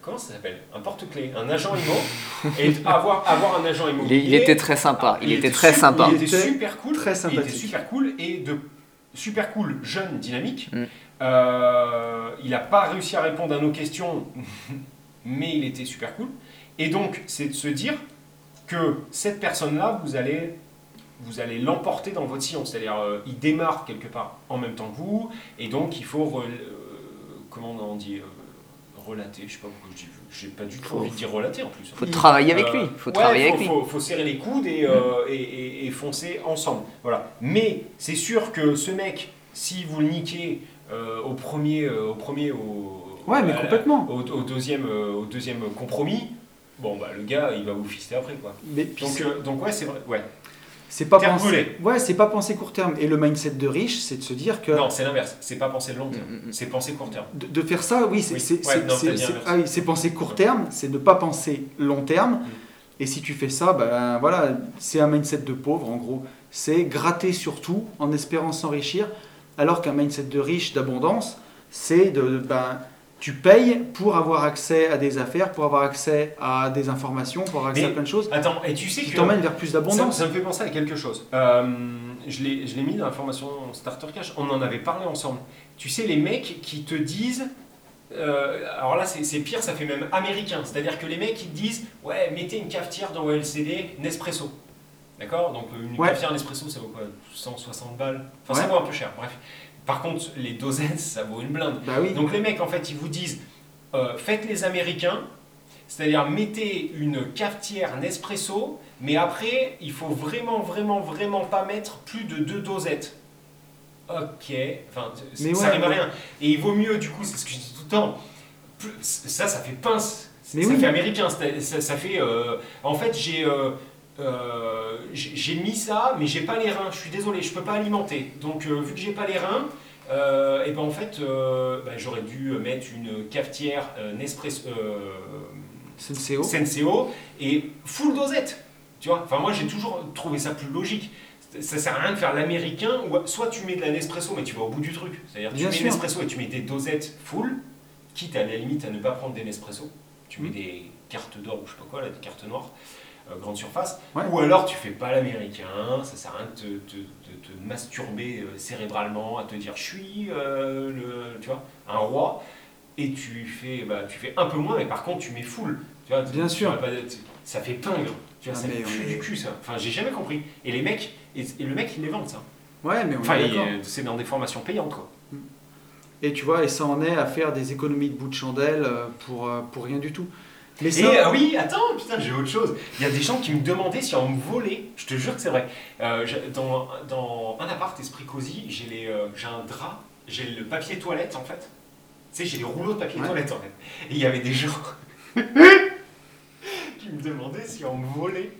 comment ça s'appelle? Un porte-clés, un agent IMO, et *laughs* avoir, avoir un agent il, est- il était très sympa. Il, était très su- sympa. Il était super cool. très Il était super cool et de super cool, jeune, dynamique. Mm. Euh, il n'a pas réussi à répondre à nos questions, *laughs* mais il était super cool. Et donc, c'est de se dire que cette personne-là, vous allez, vous allez l'emporter dans votre sillon. C'est-à-dire, euh, il démarre quelque part en même temps que vous, et donc il faut, rel- euh, comment on dit, euh, relater. Je sais pas pourquoi je dis, j'ai pas du tout Faut- envie de dire relater en plus. faut travailler avec lui. faut ouais, travailler faut, avec lui. faut- faut serrer les coudes et, euh, et, et- et foncer ensemble. Voilà. Mais c'est sûr que ce mec, si vous le niquez au premier, au premier, au, ouais, mais complètement. au, au deuxième, au deuxième compromis, bon bah le gars, il va vous fister après quoi. Mais Donc, euh, donc ouais, c'est vrai. Ouais. c'est pas penser. Ouais, c'est pas penser court terme. Et le mindset de riche, c'est de se dire que Non, c'est l'inverse. C'est pas penser long terme. Mm, mm, mm. C'est penser court terme. de, de faire ça, oui, c'est Oui. Ouais, ah oui, penser court terme, c'est ne pas penser long terme. Mm. Et si tu fais ça, ben voilà, c'est un mindset de pauvre en gros. C'est gratter surtout en espérant s'enrichir, alors qu'un mindset de riche, d'abondance, c'est de ben tu payes pour avoir accès à des affaires, pour avoir accès à des informations, pour avoir accès Mais à plein de choses Attends, et tu sais qui que t'emmènent vers plus d'abondance. ça me fait penser à quelque chose. Euh, je l'ai mis dans la formation Starter Cash. On en avait parlé ensemble. Tu sais, les mecs qui te disent. euh, alors là, c'est pire, ça fait même américain. C'est-à-dire que les mecs, ils te disent Ouais, mettez une cafetière dans LCD Nespresso. D'accord? Donc, une Ouais. cafetière Nespresso, ça vaut quoi? 160 balles? Enfin, ça vaut un peu cher, bref. Par contre, les dosettes, ça vaut une blinde. Bah oui. Donc les mecs, en fait, ils vous disent, euh, faites les Américains, c'est-à-dire mettez une cafetière Nespresso Mais après, il faut vraiment, vraiment, vraiment pas mettre plus de deux dosettes. Ok, enfin, Mais ça ouais, rime à ouais. rien. Et il vaut mieux, du coup, c'est ce que je dis tout le temps. ça, ça fait pince. Mais ça oui. fait américain. Ça, ça fait. euh, en fait, j'ai. euh, euh, j'ai mis ça, mais j'ai pas les reins. Je suis désolé, je peux pas alimenter. Donc, euh, vu que j'ai pas les reins, euh, et ben en fait, bah, j'aurais dû mettre une cafetière Nespresso. Senseo. Senseo et full dosette. Tu vois Enfin, moi, j'ai toujours trouvé ça plus logique. Ça sert à rien de faire l'américain, ou soit tu mets de la Nespresso, mais tu vas au bout du truc. C'est-à-dire, tu mets sûr. Nespresso et tu mets des dosettes full, quitte à la limite à ne pas prendre des Nespresso. Tu mets Mm. des cartes d'or ou je sais pas quoi, là, des cartes noires, grande surface. Ouais. Ou alors, tu fais pas l'américain, ça sert à rien de te, te- de te masturber euh, cérébralement, à te dire je suis euh, le, tu vois, un roi. Et tu fais, bah, tu fais un peu moins, mais par contre, tu mets full. Tu vois, Bien tu sûr. pas- ça fait pingre. Tu vois, Ah, ça est- du cul, ça. Enfin, j'ai jamais compris. Et les mecs, et, et le mec, il les vend, ça. Ouais, mais on Enfin, c'est dans des formations payantes, quoi. Et tu vois, et ça en est à faire des économies de bout de chandelle euh, pour, euh, pour rien du tout. Mais Et ça, ah oui, attends, putain, j'ai autre chose. Il y a des gens qui me demandaient si on me volait. Je te jure que c'est vrai. Euh, dans, dans un appart esprit cosy, j'ai euh, un drap, j'ai le papier toilette en fait. Tu sais, j'ai les rouleaux de papier Ouais. toilette en fait. Et il y avait des gens *laughs* qui me demandaient si on me volait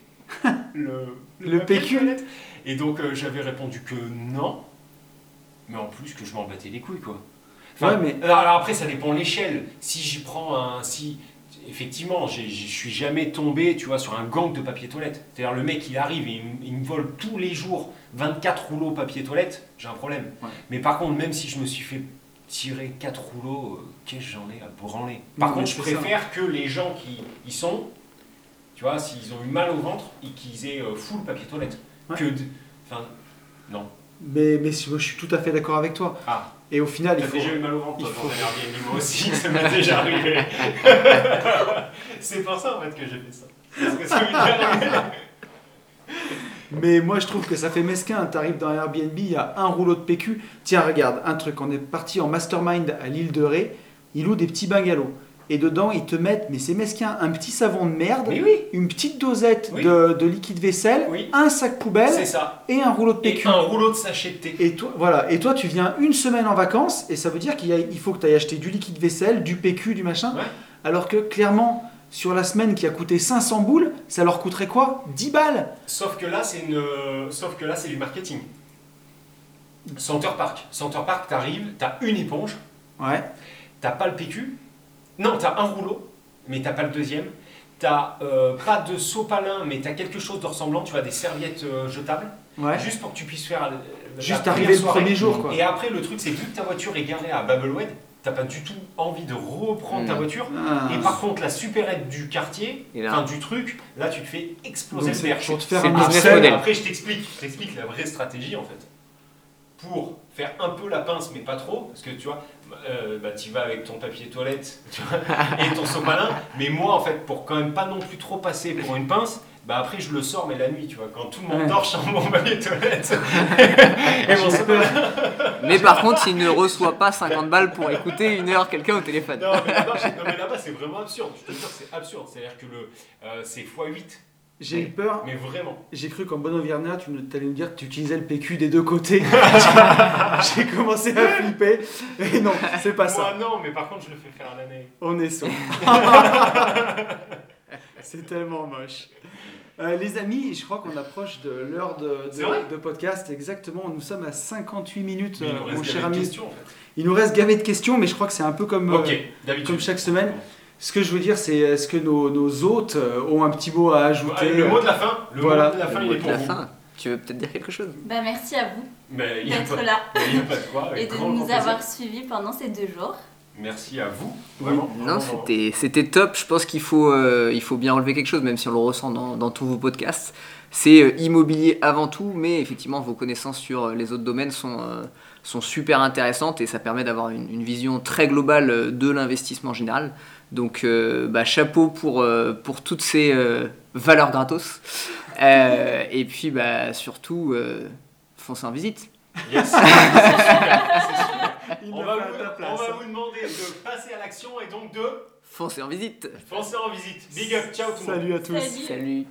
le, Le papier PQ. toilette. Et donc euh, j'avais répondu que non, mais en plus que je m'en battais les couilles quoi. Ouais, mais- alors, après, ça dépend de l'échelle. Si j'y prends un. Si, effectivement, je suis jamais tombé, tu vois, sur un gang de papier toilette. C'est-à-dire, le mec, il arrive et il, me- il me vole tous les jours 24 rouleaux papier toilette, j'ai un problème. Ouais. Mais par contre, même si je me suis fait tirer 4 rouleaux, euh, qu'est-ce que j'en ai à branler? Par Non, contre, je ça. préfère que les gens qui y sont, tu vois, s'ils ont eu mal au ventre et qu'ils aient euh, full papier toilette. Ouais. Que. de- Enfin, non. mais, mais je suis tout à fait d'accord avec toi. Ah, Et au final, il faut. déjà eu mal au ventre, il faut- Airbnb, moi aussi, *laughs* ça m'est déjà arrivé. *laughs* c'est pour ça, en fait, que j'ai fait ça. Parce que ça m'est déjà arrivé. Mais moi, je trouve que ça fait mesquin. T'arrives dans Airbnb, il y a un rouleau de PQ. Tiens, regarde, un truc. On est parti en mastermind à l'île de Ré. Ils louent des petits bungalows. Et dedans, ils te mettent, mais c'est mesquin, un petit savon de merde, oui, une petite dosette Oui. de, de liquide vaisselle, Oui. un sac poubelle ça. et un rouleau de Et PQ. un rouleau de sachet de thé. Et toi, voilà. et toi, tu viens une semaine en vacances et ça veut dire qu'il faut que tu ailles acheter du liquide vaisselle, du PQ, du machin. Ouais. Alors que clairement, sur la semaine qui a coûté 500 boules, ça leur coûterait quoi? 10 balles Sauf que là, c'est une... Sauf que là, c'est du marketing. Center Park. Center Park, t'arrives, t'as une éponge, Ouais. t'as pas le PQ. Non, t'as un rouleau, mais t'as pas le deuxième. T'as euh, pas de sopalin, mais t'as quelque chose de ressemblant. Tu as des serviettes euh, jetables. Ouais. Juste pour que tu puisses faire euh, la Juste première arriver le soirée. premier jour, quoi. Et après, le truc, c'est vu que ta voiture est garée à Babelwed, t'as pas du tout envie de reprendre ta Mm. voiture. Ah. Et par contre, la supérette du quartier, Et là- enfin du truc, là, tu te fais exploser Donc le c'est perche. pour te faire C'est un le business model. Après, je t'explique, je t'explique la vraie stratégie en fait. Pour faire un peu la pince, mais pas trop, parce que tu vois, euh, bah, tu vas avec ton papier toilette *laughs* tu vois, et ton sopalin, mais moi en fait, pour quand même pas non plus trop passer pour une pince, bah après je le sors, mais la nuit, tu vois, quand tout le monde dort, je sors mon papier toilette. *laughs* Et mon *laughs* sopalin. Mais par contre, il ne reçoit pas 50 balles pour écouter une heure quelqu'un au téléphone. Non, mais là-bas, j'ai- non, mais là-bas, c'est vraiment absurde, je te jure, c'est absurde, c'est-à-dire que le, euh, c'est x8, J'ai eu peur. mais vraiment. J'ai cru qu'en bon Auvergnat, tu allais me dire que tu utilisais le PQ des deux côtés. *laughs* *laughs* J'ai commencé à flipper. Et non, c'est pas ça. Moi non, mais par contre, je le fais faire l'année. On est sauvé. *laughs* c'est tellement moche. Euh, les amis, je crois qu'on approche de l'heure de, podcast. Exactement, nous sommes à 58 minutes, Mais il euh, nous mon reste cher ami. question en fait. Il nous reste gavé de questions, mais je crois que c'est un peu comme, euh, comme chaque semaine. Ce que je veux dire, c'est est-ce que nos, nos hôtes euh, ont un petit mot à ajouter Ah, Le mot de la fin, le Voilà. mot de la fin, Le il mot est de pour la vous. fin. Tu veux peut-être dire quelque chose? Bah, merci à vous d'être pas- là il y a pas de quoi. avec et de nous avoir suivis pendant ces deux jours. Merci à vous. Oui. Vraiment. Non, c'était c'était top. Je pense qu'il faut, euh, il faut bien relever quelque chose, même si on le ressent dans, dans tous vos podcasts. C'est euh, immobilier avant tout, mais effectivement, vos connaissances sur euh, les autres domaines sont, euh, sont super intéressantes et ça permet d'avoir une, une vision très globale de l'investissement général. Donc, euh, bah, chapeau pour, euh, pour toutes ces euh, valeurs gratos. Euh, et puis, bah, surtout, euh, foncez en visite. Yes. *laughs* Super, On va, à vous, ta on place. va vous demander de passer à l'action et donc de Foncez en visite. foncer en visite. Big up, ciao tout le monde. Salut à tous. Salut. Salut.